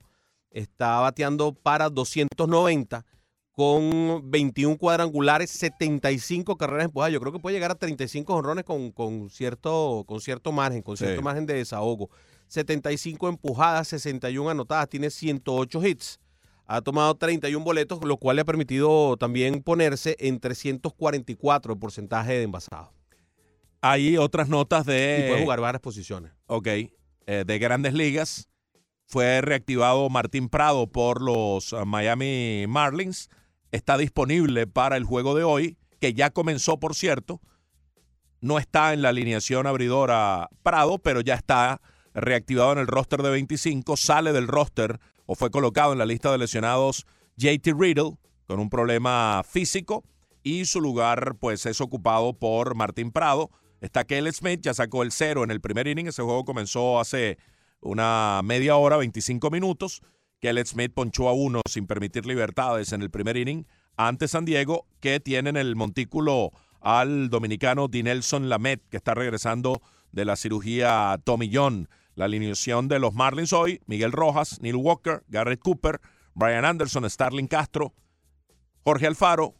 está bateando para 290 con 21 cuadrangulares, 75 carreras empujadas. Yo creo que puede llegar a 35 honrones con, con cierto, con cierto margen, con Sí. cierto margen de desahogo. 75 empujadas, 61 anotadas, tiene 108 hits. Ha tomado 31 boletos, lo cual le ha permitido también ponerse en 344 el porcentaje de envasado. Hay otras notas de... Y puede jugar varias posiciones. Ok, eh, de grandes ligas. Fue reactivado Martín Prado por los uh, Miami Marlins. Está disponible para el juego de hoy, que ya comenzó, por cierto. No está en la alineación abridora Prado, pero ya está reactivado en el roster de 25. Sale del roster o fue colocado en la lista de lesionados JT Riddle con un problema físico y su lugar pues es ocupado por Martín Prado. Está Kelly Smith, ya sacó el cero en el primer inning. Ese juego comenzó hace una media hora, 25 minutos. Kelly Smith ponchó a uno sin permitir libertades en el primer inning ante San Diego, que tienen el montículo al dominicano Dinelson Lamet, que está regresando de la cirugía Tommy John. La alineación de los Marlins hoy, Miguel Rojas, Neil Walker, Garrett Cooper, Brian Anderson, Starling Castro, Jorge Alfaro,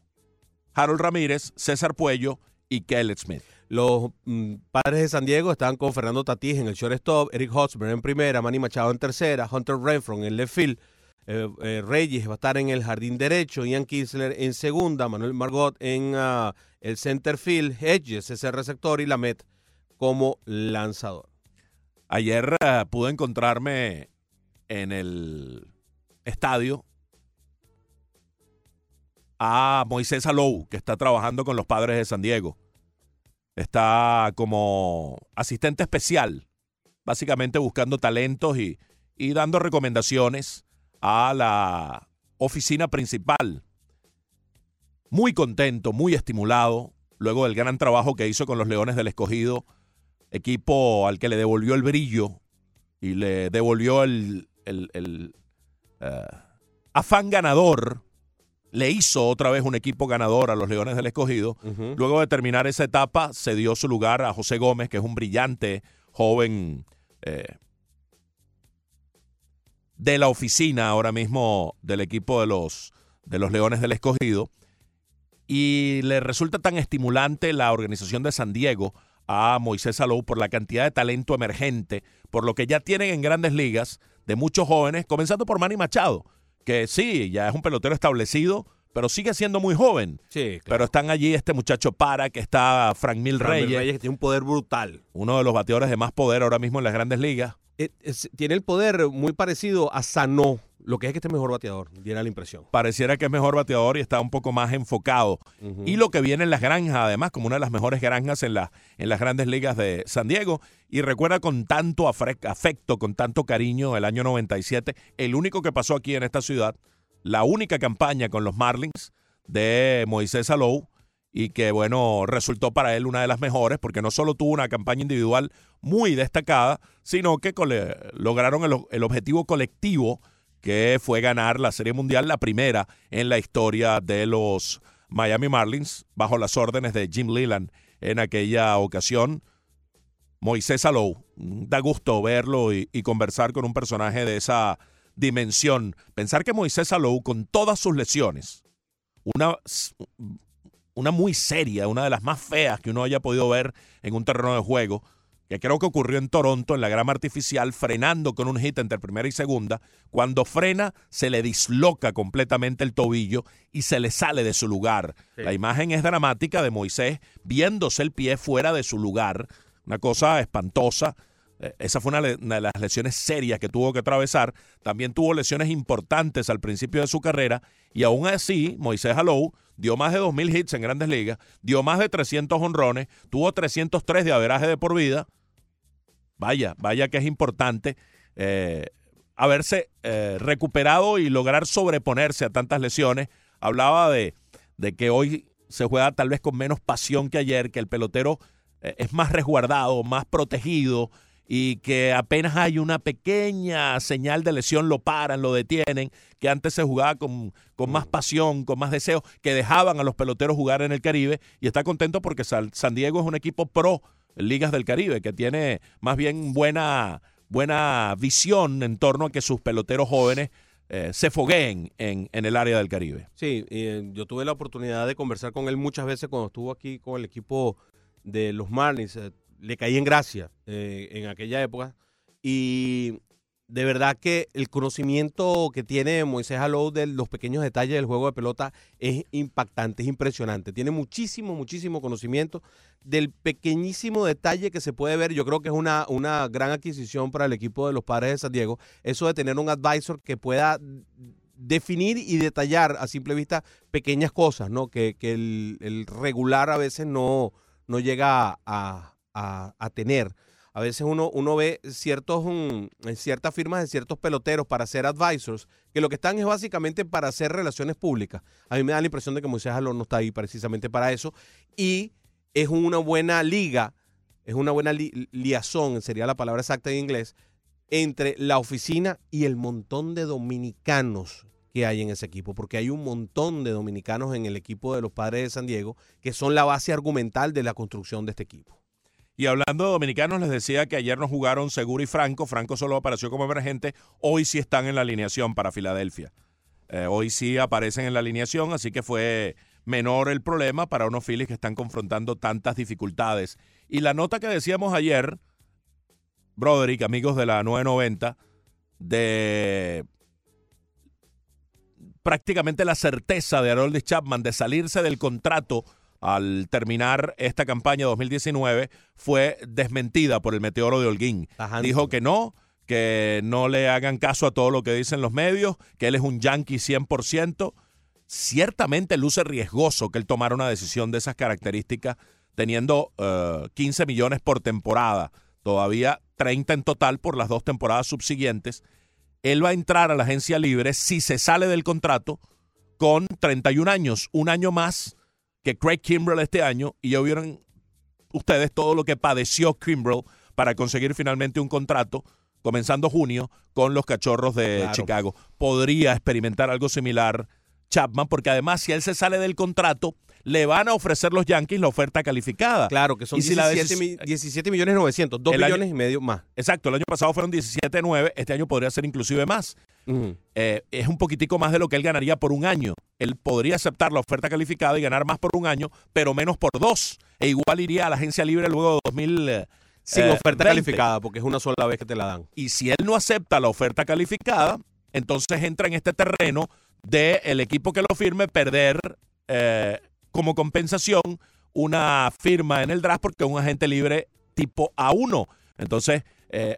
Harold Ramírez, César Puello y Kellet Smith. Los mm, padres de San Diego están con Fernando Tatís en el shortstop, Eric Hosmer en primera, Manny Machado en tercera, Hunter Renfro en el left field, eh, eh, Reyes va a estar en el jardín derecho, Ian Kinsler en segunda, Manuel Margot en ah, el center field, Hedges es el receptor y Lamet como lanzador. Ayer eh, pude encontrarme en el estadio a Moisés Alou, que está trabajando con los padres de San Diego. Está como asistente especial, básicamente buscando talentos y, y dando recomendaciones a la oficina principal. Muy contento, muy estimulado, luego del gran trabajo que hizo con los Leones del Escogido, equipo al que le devolvió el brillo y le devolvió el, el- el, eh, afán ganador. Le hizo otra vez un equipo ganador a los Leones del Escogido. Luego de terminar esa etapa, se dio su lugar a José Gómez, que es un brillante joven eh, de la oficina ahora mismo del equipo de los, de los Leones del Escogido. Y le resulta tan estimulante la organización de San Diego a Moisés Salou por la cantidad de talento emergente, por lo que ya tienen en grandes ligas de muchos jóvenes, comenzando por Manny Machado, que sí, ya es un pelotero establecido, pero sigue siendo muy joven. Sí, claro. Pero están allí este muchacho para, que está Frank Mil Reyes, Reyes que tiene un poder brutal. uno de los bateadores de más poder ahora mismo en las grandes ligas. Eh, es- tiene el poder muy parecido a Sanó, lo que es que este mejor bateador, diera la impresión. Pareciera que es mejor bateador y está un poco más enfocado. Y lo que viene en las granjas, además, como una de las mejores granjas en, la, en las grandes ligas de San Diego. Y recuerda con tanto afecto, con tanto cariño, el año 97, el único que pasó aquí en esta ciudad, la única campaña con los Marlins de Moisés Alou, y que, bueno, resultó para él una de las mejores, porque no solo tuvo una campaña individual muy destacada, sino que lograron el, objetivo colectivo que fue ganar la Serie Mundial, la primera en la historia de los Miami Marlins, bajo las órdenes de Jim Leland en aquella ocasión. Moisés Alou, da gusto verlo y, y conversar con un personaje de esa dimensión. Pensar que Moisés Alou, con todas sus lesiones, una, una muy seria, una de las más feas que uno haya podido ver en un terreno de juego, que creo que ocurrió en Toronto, en la grama artificial, frenando con un hit entre primera y segunda. Cuando frena, se le disloca completamente el tobillo y se le sale de su lugar. Sí. La imagen es dramática de Moisés viéndose el pie fuera de su lugar. Una cosa espantosa. Esa fue una de las lesiones serias que tuvo que atravesar. También tuvo lesiones importantes al principio de su carrera. Y aún así, Moisés Alou dio más de 2.000 hits en grandes ligas, dio más de 300 honrones, tuvo 303 de averaje de por vida. Vaya, vaya que es importante eh, haberse eh, recuperado y lograr sobreponerse a tantas lesiones. Hablaba de, de que hoy se juega tal vez con menos pasión que ayer, que el pelotero eh, es más resguardado, más protegido y que apenas hay una pequeña señal de lesión lo paran, lo detienen, que antes se jugaba con, con más pasión, con más deseo, que dejaban a los peloteros jugar en el Caribe y está contento porque San Diego es un equipo pro Ligas del Caribe, que tiene más bien buena, buena visión en torno a que sus peloteros jóvenes eh, se fogueen en, en el área del Caribe. Sí, eh, yo tuve la oportunidad de conversar con él muchas veces cuando estuvo aquí con el equipo de los Marlins. eh, le caí en gracia eh, en aquella época. Y de verdad que el conocimiento que tiene Moisés Alou de los pequeños detalles del juego de pelota es impactante, es impresionante. Tiene muchísimo, muchísimo conocimiento del pequeñísimo detalle que se puede ver. Yo creo que es una, una gran adquisición para el equipo de los padres de San Diego. Eso de tener un advisor que pueda definir y detallar a simple vista pequeñas cosas, ¿no? Que, que el, el regular a veces no, no llega a, a- tener. A veces uno, uno ve ciertos, mm, en ciertas firmas de ciertos peloteros para ser advisors, que lo que están es básicamente para hacer relaciones públicas. A mí me da la impresión de que Moisés Alonso no está ahí precisamente para eso. Y es una buena liga, es una buena li- liazón, sería la palabra exacta en inglés, entre la oficina y el montón de dominicanos que hay en ese equipo, porque hay un montón de dominicanos en el equipo de los Padres de San Diego que son la base argumental de la construcción de este equipo. Y hablando de dominicanos, les decía que ayer no jugaron Seguro y Franco. Franco solo apareció como emergente. Hoy sí están en la alineación para Filadelfia. Eh, hoy sí aparecen en la alineación, así que fue menor el problema para unos Phillies que están confrontando tantas dificultades. Y la nota que decíamos ayer, Broderick, amigos de la 990, de prácticamente la certeza de Harold Chapman de salirse del contrato al terminar esta campaña 2019 fue desmentida por el meteoro de Holguín. Tajante. Dijo que no, que no le hagan caso a todo lo que dicen los medios, que él es un yankee 100%. Ciertamente luce riesgoso que él tomara una decisión de esas características, teniendo eh, 15 millones por temporada, todavía 30 en total por las dos temporadas subsiguientes. Él va a entrar a la agencia libre si se sale del contrato con 31 años, un año más que Craig Kimbrell este año, y ya vieron ustedes todo lo que padeció Kimbrell para conseguir finalmente un contrato comenzando junio con los cachorros de Claro. Chicago. Podría experimentar algo similar Chapman, porque además si él se sale del contrato, le van a ofrecer los Yankees la oferta calificada. Claro, que son Y si la 17, decis- mi- 17 millones 900, 2 El año- millones y medio más. Exacto, el año pasado fueron 17.9, este año podría ser inclusive más. Eh, es un poquitico más de lo que él ganaría por un año. Él podría aceptar la oferta calificada y ganar más por un año, pero menos por dos. E igual iría a la agencia libre luego de 2000. eh, Sin eh, oferta 20. calificada, porque es una sola vez que te la dan. Y si él no acepta la oferta calificada, entonces entra en este terreno de el equipo que lo firme perder eh, como compensación una firma en el draft porque es un agente libre tipo A1. Entonces, eh,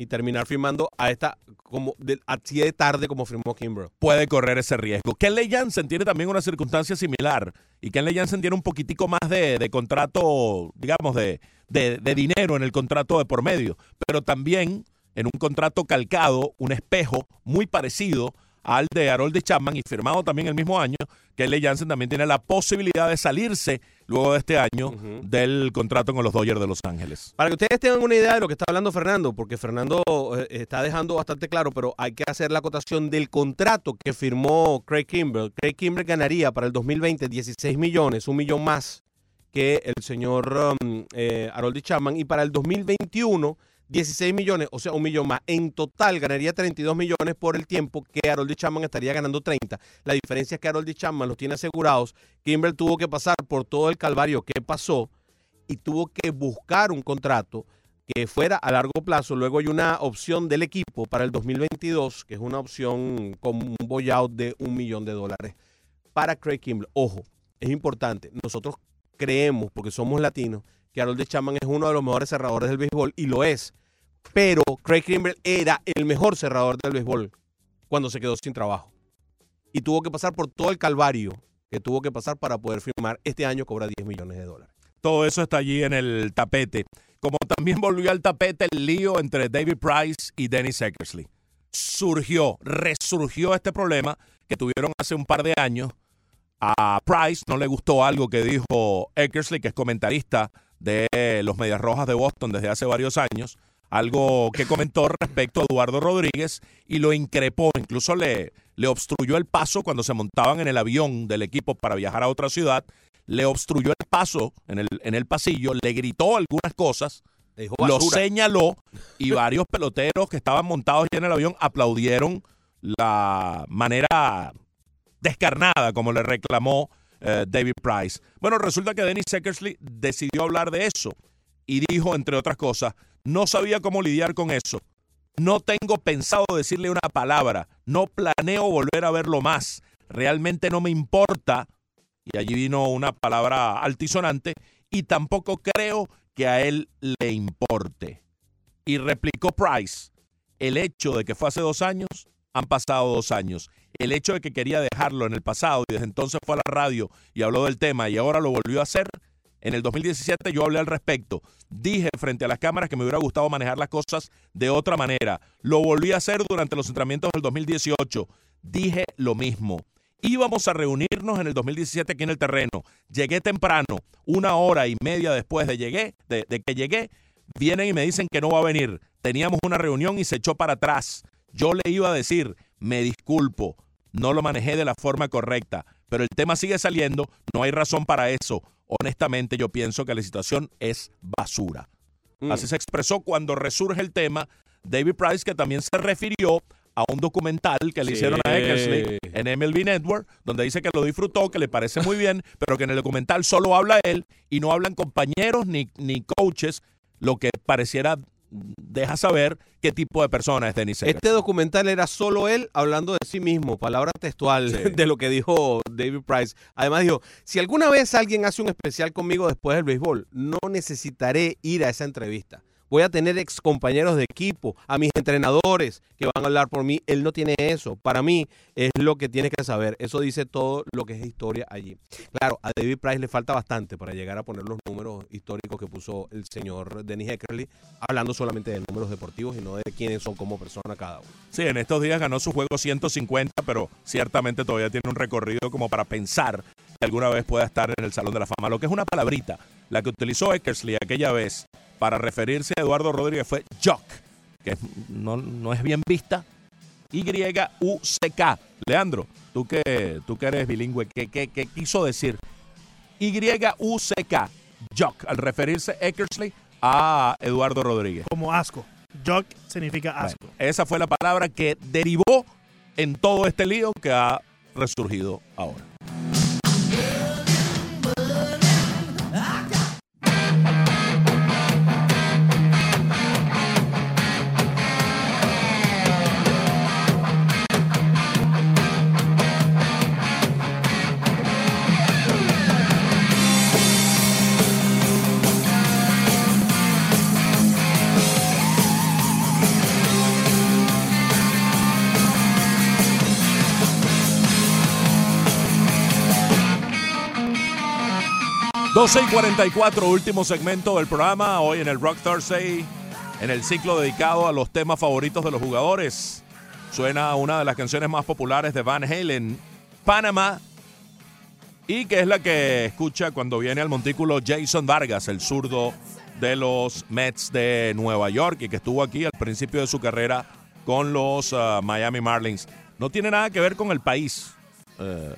Y terminar firmando a esta, como de, así de tarde como firmó Kimbrough. puede correr ese riesgo. Kenley Jansen tiene también una circunstancia similar y Kenley Jansen tiene un poquitico más de, de contrato, digamos, de, de- de dinero en el contrato de por medio, pero también en un contrato calcado, un espejo muy parecido al de Harold Chapman y firmado también el mismo año, Kenley Jansen también tiene la posibilidad de salirse luego de este año del contrato con los Dodgers de Los Ángeles. Para que ustedes tengan una idea de lo que está hablando Fernando, porque Fernando eh, está dejando bastante claro, pero hay que hacer la acotación del contrato que firmó Craig Kimbrell. Craig Kimbrell ganaría para el 2020 16 millones, un millón más que el señor um, eh, Harold Chapman, y para el 2021 16 millones, o sea, un millón más. En total ganaría 32 millones por el tiempo que Harold Chapman estaría ganando 30. La diferencia es que Harold Chapman los tiene asegurados. Kimbrell tuvo que pasar por todo el calvario que pasó y tuvo que buscar un contrato que fuera a largo plazo. Luego hay una opción del equipo para el 2022, que es una opción con un buyout de un millón de dólares para Craig Kimbrell. Ojo, es importante. Nosotros creemos, porque somos latinos, que Harold Chapman es uno de los mejores cerradores del béisbol y lo es. Pero Craig Kimbrell era el mejor cerrador del béisbol cuando se quedó sin trabajo. Y tuvo que pasar por todo el calvario que tuvo que pasar para poder firmar. Este año cobra 10 millones de dólares. Todo eso está allí en el tapete. Como también volvió al tapete el lío entre David Price y Dennis Eckersley. Surgió, resurgió este problema que tuvieron hace un par de años. A Price no le gustó algo que dijo Eckersley, que es comentarista de los Medias Rojas de Boston desde hace varios años. Algo que comentó respecto a Eduardo Rodríguez y lo increpó, incluso le, le obstruyó el paso cuando se montaban en el avión del equipo para viajar a otra ciudad le obstruyó el paso en el, en el pasillo, le gritó algunas cosas, lo señaló y varios peloteros que estaban montados ya en el avión aplaudieron la manera descarnada como le reclamó eh, David Price. Bueno, resulta que Dennis Eckersley decidió hablar de eso y dijo, entre otras cosas, no sabía cómo lidiar con eso. No tengo pensado decirle una palabra. No planeo volver a verlo más. Realmente no me importa y allí vino una palabra altisonante, y tampoco creo que a él le importe. Y replicó Price, el hecho de que fue hace dos años, han pasado dos años. El hecho de que quería dejarlo en el pasado y desde entonces fue a la radio y habló del tema y ahora lo volvió a hacer, en el 2017 yo hablé al respecto. Dije frente a las cámaras que me hubiera gustado manejar las cosas de otra manera. Lo volví a hacer durante los entrenamientos del 2018. Dije lo mismo. Íbamos a reunirnos en el 2017 aquí en el terreno. Llegué temprano, una hora y media después de, llegué, de, de que llegué, vienen y me dicen que no va a venir. Teníamos una reunión y se echó para atrás. Yo le iba a decir, me disculpo, no lo manejé de la forma correcta, pero el tema sigue saliendo, no hay razón para eso. Honestamente yo pienso que la situación es basura. Mm. Así se expresó cuando resurge el tema David Price, que también se refirió a un documental que le Sí. hicieron a Eckersley en MLB Network, donde dice que lo disfrutó, que le parece muy bien, pero que en el documental solo habla él y no hablan compañeros ni, ni coaches, lo que pareciera deja saber qué tipo de persona es Dennis. Este documental era solo él hablando de sí mismo, palabra textual Sí. de lo que dijo David Price. Además dijo, si alguna vez alguien hace un especial conmigo después del béisbol, no necesitaré ir a esa entrevista. Voy a tener ex compañeros de equipo, a mis entrenadores que van a hablar por mí. Él no tiene eso. Para mí es lo que tiene que saber. Eso dice todo lo que es historia allí. Claro, a David Price le falta bastante para llegar a poner los números históricos que puso el señor Dennis Eckersley, hablando solamente de números deportivos y no de quiénes son como persona cada uno. Sí, en estos días ganó su juego 150, pero ciertamente todavía tiene un recorrido como para pensar que alguna vez pueda estar en el Salón de la Fama. Lo que es una palabrita, la que utilizó Eckersley aquella vez para referirse a Eduardo Rodríguez fue jock, que no, no es bien vista. Y-U-C-K. Leandro, tú que, tú que eres bilingüe, ¿qué, qué, qué quiso decir? Y-U-C-K, jock, al referirse Eckersley a Eduardo Rodríguez. Como asco. Jock significa asco. Bueno, esa fue la palabra que derivó en todo este lío que ha resurgido ahora. Doce y 44, último segmento del programa, hoy en el Rock Thursday, en el ciclo dedicado a los temas favoritos de los jugadores. Suena una de las canciones más populares de Van Halen, Panamá, y que es la que escucha cuando viene al montículo Jason Vargas, el zurdo de los Mets de Nueva York y que estuvo aquí al principio de su carrera con los ah, Miami Marlins. No tiene nada que ver con el país. Eh,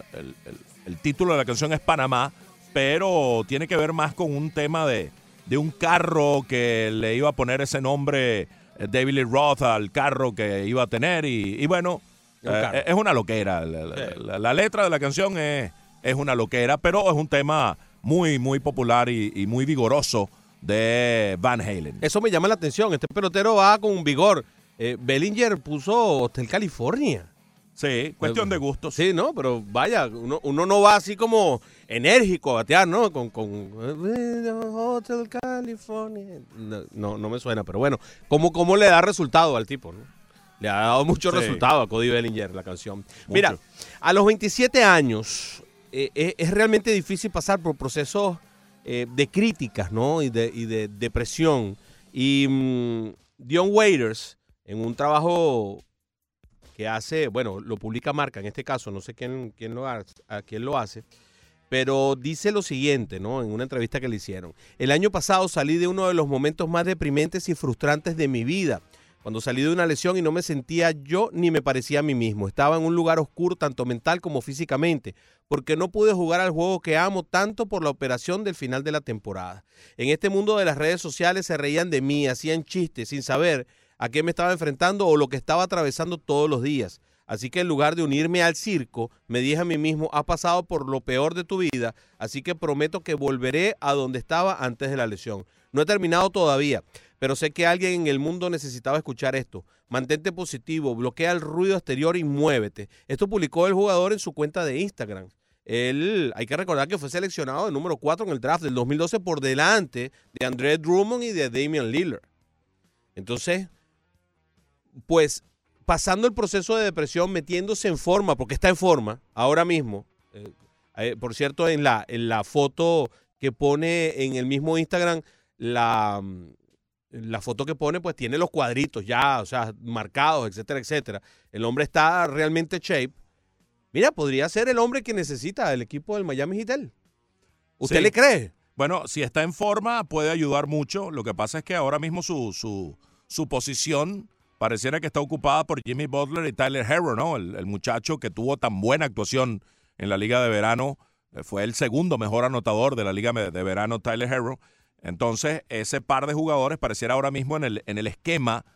el título de la canción es Panamá, pero tiene que ver más con un tema de, de un carro que le iba a poner ese nombre eh, David Lee Roth al carro que iba a tener y, y bueno, eh, es una loquera. La, la- la- la letra de la canción es, es una loquera, pero es un tema muy, muy popular y, y muy vigoroso de Van Halen. Eso me llama la atención. Este pelotero va con un vigor. Eh, Bellinger puso Hotel California. Sí, cuestión de gustos. Sí, ¿no? Pero vaya, uno, uno no va así como enérgico a batear, ¿no? Con, con Hotel California. No, no, no me suena, pero bueno, ¿cómo, cómo le da resultado al tipo, no? Le ha dado mucho Sí. resultado a Cody Bellinger la canción. Mira, a los 27 años eh, eh, es realmente difícil pasar por procesos eh, de críticas, ¿no? Y de, y de depresión. Y mm, Dion Waiters, en un trabajo que hace, bueno, lo publica Marca, en este caso, no sé quién, quién, lo, a quién lo hace, pero dice lo siguiente, ¿no? En una entrevista que le hicieron. El año pasado salí de uno de los momentos más deprimentes y frustrantes de mi vida. Cuando salí de una lesión y no me sentía yo ni me parecía a mí mismo. Estaba en un lugar oscuro tanto mental como físicamente, porque no pude jugar al juego que amo tanto por la operación del final de la temporada. En este mundo de las redes sociales se reían de mí, hacían chistes sin saber a qué me estaba enfrentando o lo que estaba atravesando todos los días. Así que en lugar de unirme al circo, me dije a mí mismo, has pasado por lo peor de tu vida, así que prometo que volveré a donde estaba antes de la lesión. No he terminado todavía, pero sé que alguien en el mundo necesitaba escuchar esto. Mantente positivo, bloquea el ruido exterior y muévete. Esto publicó el jugador en su cuenta de Instagram. Él, hay que recordar que fue seleccionado de número 4 en el draft del 2012 por delante de André Drummond y de Damian Lillard. Entonces, pues pasando el proceso de depresión, metiéndose en forma, porque está en forma ahora mismo. eh, eh, por cierto, en la, en la foto que pone en el mismo Instagram, la, mm, la foto que pone, pues tiene los cuadritos ya, o sea, marcados, etcétera, etcétera. El hombre está realmente shape. Mira, podría ser el hombre que necesita el equipo del Miami Heat. ¿Usted Sí. le cree? Bueno, si está en forma, puede ayudar mucho. Lo que pasa es que ahora mismo su, su, su posición pareciera que está ocupada por Jimmy Butler y Tyler Herro, ¿no? El, muchacho que tuvo tan buena actuación en la liga de verano, eh, fue el segundo mejor anotador de la liga de verano, Tyler Herro. Entonces, ese par de jugadores pareciera ahora mismo en el, en el esquema,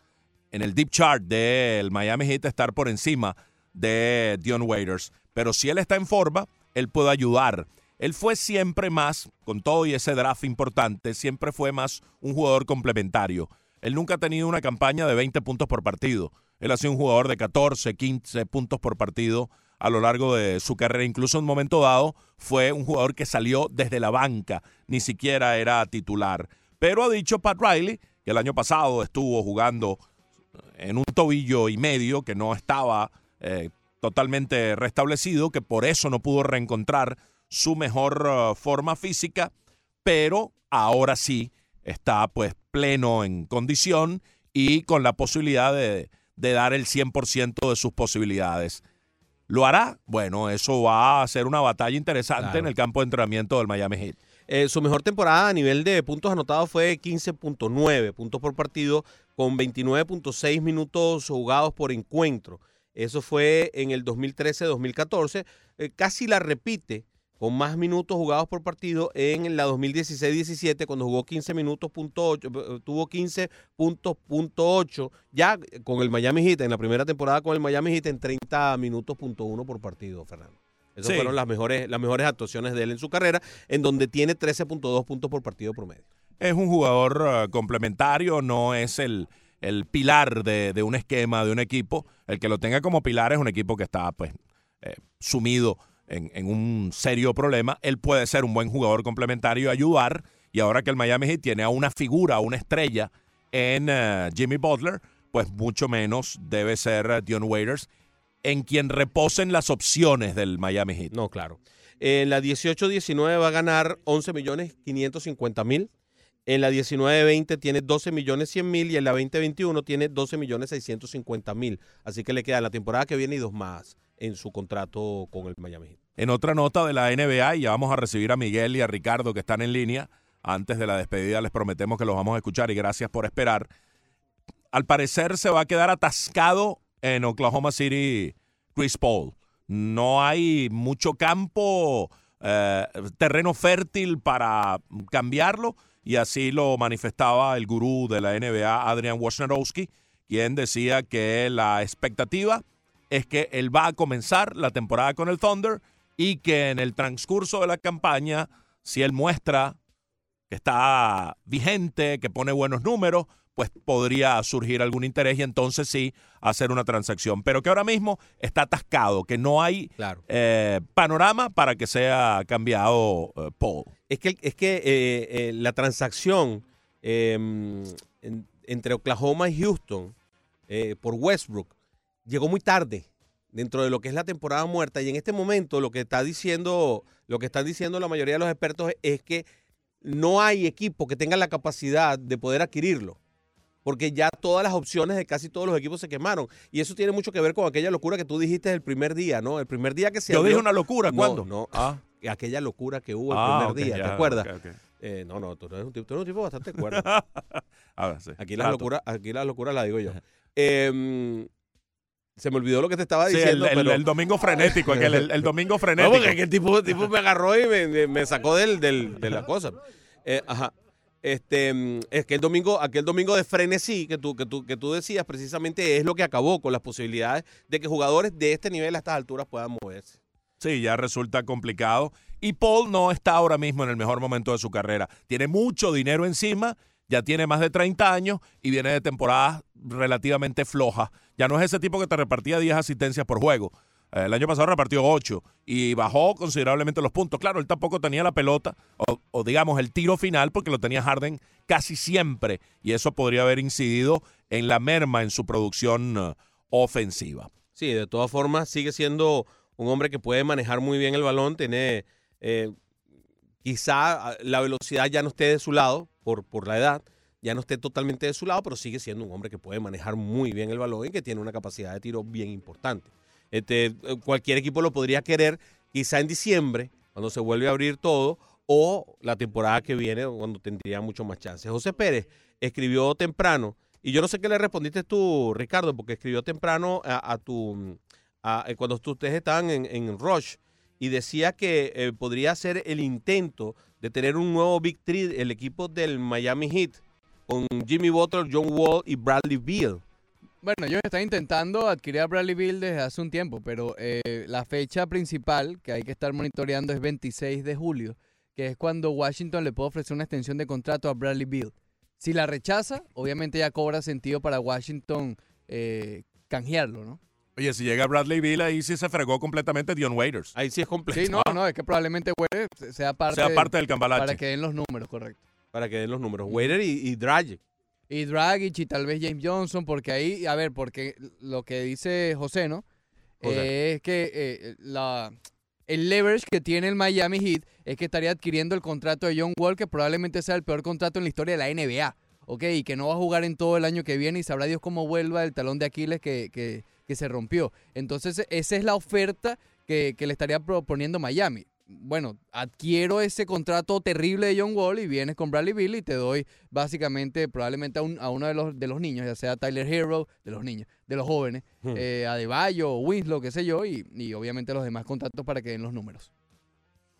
en el deep chart del Miami Heat estar por encima de Dion Waiters. Pero si él está en forma, él puede ayudar. Él fue siempre más, con todo y ese draft importante, siempre fue más un jugador complementario. Él nunca ha tenido una campaña de 20 puntos por partido. Él ha sido un jugador de 14, 15 puntos por partido a lo largo de su carrera. Incluso en un momento dado fue un jugador que salió desde la banca, ni siquiera era titular. Pero ha dicho Pat Riley que el año pasado estuvo jugando en un tobillo y medio que no estaba eh, totalmente restablecido, que por eso no pudo reencontrar su mejor uh, forma física, pero ahora sí está pues pleno en condición y con la posibilidad de, de dar el 100% de sus posibilidades. ¿Lo hará? Bueno, eso va a ser una batalla interesante Claro. en el campo de entrenamiento del Miami Heat. Eh, su mejor temporada a nivel de puntos anotados fue 15.9 puntos por partido, con 29.6 minutos jugados por encuentro. Eso fue en el 2013-2014. Eh, casi la repite con más minutos jugados por partido en la 2016-17 cuando jugó 15 minutos punto ocho, eh, tuvo 15 puntos punto 8 ya con el Miami Heat en la primera temporada con el Miami Heat en 30 minutos punto 1 por partido, Fernando. Esas Sí. fueron las mejores, las mejores actuaciones de él en su carrera, en donde tiene 13.2 puntos por partido promedio. Es un jugador uh, complementario, no es el, el pilar de, de un esquema, de un equipo. El que lo tenga como pilar es un equipo que está pues eh, sumido en, un serio problema. Él puede ser un buen jugador complementario y ayudar. Y ahora que el Miami Heat tiene a una figura, a una estrella en uh, Jimmy Butler, pues mucho menos debe ser uh, Dion Waiters, en quien reposen las opciones del Miami Heat. No, claro. En la 18-19 va a ganar 11 millones 550 mil. En la 19-20 tiene 12 millones 100 mil y en la 20-21 tiene 12 millones 650 mil. Así que le queda la temporada que viene y dos más en su contrato con el Miami Heat. En otra nota de la NBA, y ya vamos a recibir a Miguel y a Ricardo que están en línea. Antes de la despedida les prometemos que los vamos a escuchar y gracias por esperar. Al parecer se va a quedar atascado en Oklahoma City Chris Paul. No hay mucho campo, eh, terreno fértil para cambiarlo y así lo manifestaba el gurú de la NBA, Adrian Wojnarowski, quien decía que la expectativa es que él va a comenzar la temporada con el Thunder y que en el transcurso de la campaña, si él muestra que está vigente, que pone buenos números, pues podría surgir algún interés y entonces sí hacer una transacción. Pero que ahora mismo está atascado, que no hay Claro. eh, panorama para que sea cambiado eh, Paul. Es que, es que eh, la transacción en- entre Oklahoma y Houston eh, por Westbrook llegó muy tarde dentro de lo que es la temporada muerta y en este momento lo que está diciendo lo que están diciendo la mayoría de los expertos es que no hay equipo que tenga la capacidad de poder adquirirlo porque ya todas las opciones de casi todos los equipos se quemaron y eso tiene mucho que ver con aquella locura que tú dijiste el primer día, ¿no? El primer día que se Yo abrió- dije una locura, No, ¿cuándo? No, Ah. aquella locura que hubo el Ah, primer día, ya, ¿te acuerdas? Eh, no, no, tú eres un tipo, tú eres un tipo bastante cuerdo. A ver, sí. Aquí las locuras, aquí las locuras las digo yo. Em, se me olvidó lo que te estaba Sí, diciendo, el- pero el domingo frenético, el, el domingo no, frenético. porque aquel tipo, tipo me agarró y me, sacó del, del- de la cosa. Eh, ajá. Este, mm, es que el domingo, aquel domingo de frenesí que tú, que, tú, que tú decías precisamente es lo que acabó con las posibilidades de que jugadores de este nivel a estas alturas puedan moverse. Sí, ya resulta complicado. Y Paul no está ahora mismo en el mejor momento de su carrera. Tiene mucho dinero encima, ya tiene más de 30 años y viene de temporadas relativamente flojas. Ya no es ese tipo que te repartía 10 asistencias por juego. Eh, El año pasado repartió 8 y bajó considerablemente los puntos. Claro, él tampoco tenía la pelota o, digamos el tiro final porque lo tenía Harden casi siempre y eso podría haber incidido en la merma en su producción eh, ofensiva. Sí, de todas formas sigue siendo un hombre que puede manejar muy bien el balón, tiene eh, quizá ah, la velocidad ya no esté de su lado por, por la edad, ya no esté totalmente de su lado, pero sigue siendo un hombre que puede manejar muy bien el balón y que tiene una capacidad de tiro bien importante. Este, eh, cualquier equipo lo podría querer quizá en diciembre, cuando se vuelve a abrir todo, o la temporada que viene, cuando tendría mucho más chances. José Pérez escribió temprano Y yo no sé qué le respondiste tú, Ricardo, porque escribió temprano a, tu. a- eh, cuando ustedes estaban en, en Rush y decía que eh, podría ser el intento de tener un nuevo Big Three, el equipo del Miami Heat, con Jimmy Butler, John Wall y Bradley Beal. Bueno, ellos están intentando adquirir a Bradley Bill desde hace un tiempo, pero eh, la fecha principal que hay que estar monitoreando es 26 de julio, que es cuando Washington le puede ofrecer una extensión de contrato a Bradley Bill. Si la rechaza, obviamente ya cobra sentido para Washington eh, canjearlo, ¿no? Oye, si llega Bradley Bill, ahí sí se fregó completamente Dion Waiters. Ahí sí es completo. Sí, no, no, es que probablemente Wade sea parte, sea parte del cambalache. para que den los números, correcto. Para que den los números. Waiter y, y Dragic. Y Dragic y tal vez James Johnson, porque ahí, a ver, porque lo que dice José, ¿no? José. Eh, es que eh, la, el leverage que tiene el Miami Heat es que estaría adquiriendo el contrato de John Wall, que probablemente sea el peor contrato en la historia de la NBA, ¿ok? Y que no va a jugar en todo el año que viene y sabrá Dios cómo vuelva el talón de Aquiles que, que, que se rompió. Entonces, esa es la oferta que, que le estaría proponiendo Miami. Bueno, adquiero ese contrato terrible de John Wall y vienes con Bradley Bill y te doy básicamente probablemente a, un- a uno de los, de los niños, ya sea Tyler Hero, de los niños, de los jóvenes, Hmm. eh, Adebayo, Winslow, qué sé yo, y, y obviamente los demás contratos para que den los números.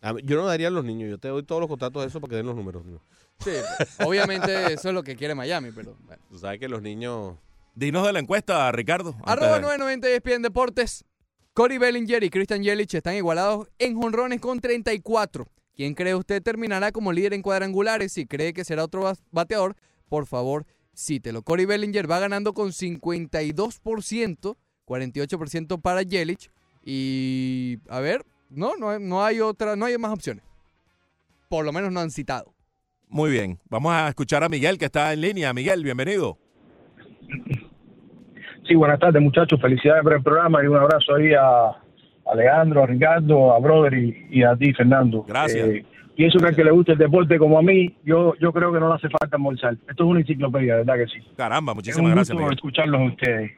A mí- Yo no daría a los niños, yo te doy todos los contratos de eso para que den los números. ¿no? Sí, obviamente eso es lo que quiere Miami, pero bueno. Tú sabes que los niños... Dinos de la encuesta, Ricardo. Arroba de- 990 ESPN Deportes. Corey Bellinger y Christian Yelich están igualados en jonrones con 34. ¿Quién cree usted terminará como líder en cuadrangulares? Si cree que será otro bateador, por favor, cítelo. Corey Bellinger va ganando con 52%, 48% para Yelich. Y, a ver, no, no, no hay otra, no hay más opciones. Por lo menos no han citado. Muy bien. Vamos a escuchar a Miguel, que está en línea. Miguel, bienvenido. Sí, buenas tardes muchachos, felicidades por el programa y un abrazo ahí a, a Leandro, a Ricardo, a Brother y, y a ti, Fernando. Gracias. Eh, pienso que al que le guste el deporte como a mí, yo yo creo que no le hace falta almorzar. Esto es una enciclopedia, ¿verdad que sí? Caramba, Es muchísimas un gracias, gusto Miguel. escucharlos a ustedes.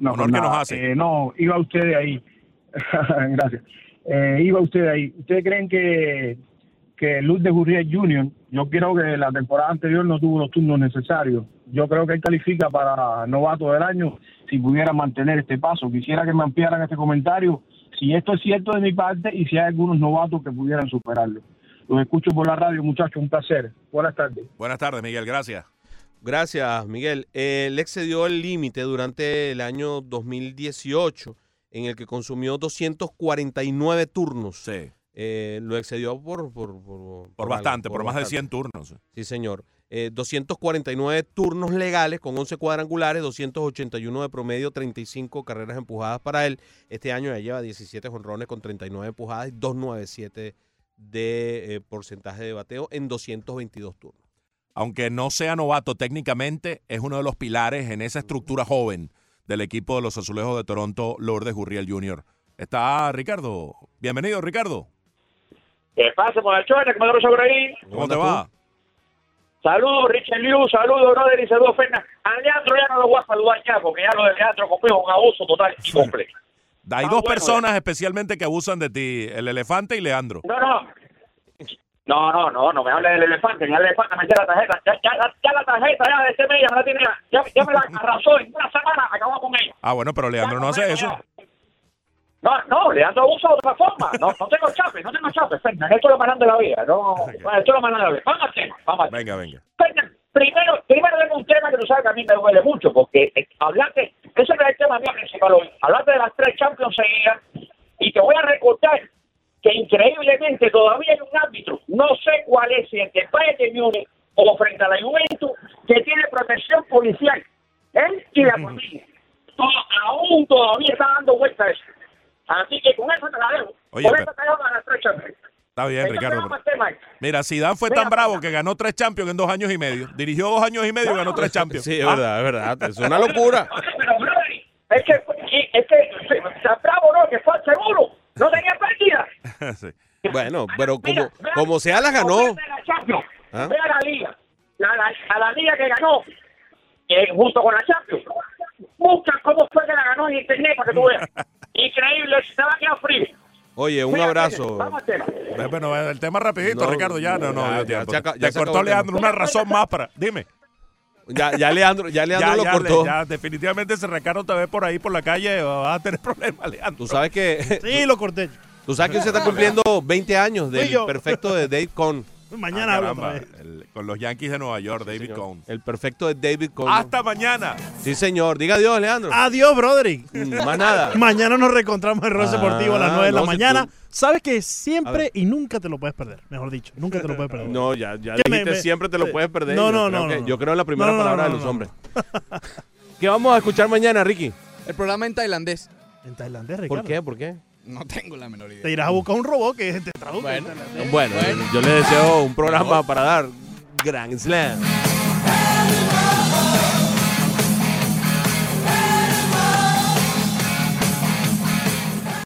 No, Honor que nos nada, hace. eh, no, iba usted ahí. Gracias. Eh, iba usted ahí. ¿Ustedes creen que, que Luz de Gurriel Jr., yo creo que la temporada anterior no tuvo los turnos necesarios? Yo creo que él califica para novato del año si pudiera mantener este paso. Quisiera que me ampliaran este comentario, si esto es cierto de mi parte y si hay algunos novatos que pudieran superarlo. Los escucho por la radio, muchachos, un placer. Buenas tardes. Buenas tardes, Miguel. Gracias. Gracias, Miguel. Eh, Él excedió el límite durante el año 2018, en el que consumió 249 turnos. Sí. Eh, lo excedió por... Por, por, Por bastante, por, más de bastante. 100 turnos. Sí, señor. Eh, 249 turnos legales con 11 cuadrangulares, 281 de promedio, 35 carreras empujadas para él. Este año ya lleva 17 jonrones con 39 empujadas y 297 de eh, porcentaje de bateo en 222 turnos. Aunque no sea novato técnicamente, es uno de los pilares en esa estructura joven del equipo de los Azulejos de Toronto, Lourdes Gurriel Jr. Está Ricardo. Bienvenido, Ricardo. ¿Qué pasa, muchachones? ¿Cómo te va? Saludos, Richard Liu, saludos, brother, y saludos, Fernández. A Leandro ya no lo voy a saludar ya, porque ya lo de Leandro conmigo es un abuso total y completo. Hay Ah, dos bueno, personas especialmente que abusan de ti, el elefante y Leandro. No, no. No, no, no, no me hable del elefante, ya el elefante me la tarjeta. Ya, ya, ya, ya la tarjeta ya de este mes ya me la tiene, ya, ya me la arrasó en una semana, acabó con ella. Ah, bueno, pero Leandro no hace eso. No, no, Leandro abusa de otra forma. No, no tengo chape, no tengo chape, Fernández. Esto es lo grande de la vida. No, esto es lo más grande de la vida. Vamos al tema, vamos al tema. Venga, venga. Fernan, primero, primero tengo un tema que tú sabes que a mí me duele mucho, porque eh, hablarte, ese es el tema mío principal hoy, hablarte de las tres Champions seguidas, y te voy a recordar que increíblemente todavía hay un árbitro, no sé cuál es, si el de Bayern de Múnich o frente a la Juventus, que tiene protección policial, él y la familia. Aún todavía está dando vueltas eso. Así que con eso te la dejo. Oye, Por pero- eso te dejo a las tres Champions. Está bien, Ricardo. Mira, Zidane fue Mira, tan bravo que ganó tres Champions en dos años y medio. Dirigió dos años y medio y ganó tres Champions. Sí, es Ah, verdad, es verdad. Es una locura. Pero, es que, es que, está bravo, ¿no? Que fue al seguro. No tenía partida. sí. Bueno, pero como, Mira, mira, como sea la ganó. Ve a la Champions, ¿Ah? ve a la liga. La, la- a la liga que ganó, eh, junto con la Champions. Busca cómo fue que la ganó en internet para que tú veas. Increíble, se va a quedar frío. Oye, un Mira, abrazo. Vamos al tema. Ve, Bueno, el tema rapidito, No, Ricardo, ya no, no. ya, Te se cortó Leandro una razón más para... Dime. Ya, ya Leandro, ya Leandro Ya, lo ya, cortó. ya, definitivamente si Ricardo te ve por ahí por la calle vas a tener problemas, Leandro. Tú sabes que Sí, lo corté. tú sabes que se está cumpliendo 20 años del perfecto de Dave Cohn. Mañana Ah, caramba, el- con los Yankees de Nueva York, David Señor. Cohn. El perfecto de David Cohn. Hasta mañana. Sí, señor. Diga adiós, Leandro. Adiós, Broderick. Mm, Más nada. Mañana nos reencontramos en Ross Ah, Deportivo a las 9 de la si mañana. tú- Sabes que siempre y nunca te lo puedes perder. Mejor dicho, nunca te lo puedes perder. No, ya, ya ¿Qué dijiste, me- me- siempre te lo eh, puedes perder. no, Yo no, no, que- no. Yo creo en la primera No, no, no, palabra no, de los no. hombres. ¿Qué vamos a escuchar mañana, Ricky? El programa en tailandés. En tailandés, Ricardo. ¿Por qué? ¿Por qué? No tengo la menor idea. Te irás a buscar un robot que te traduzca. Bueno, yo les deseo un programa para dar Grand Slam.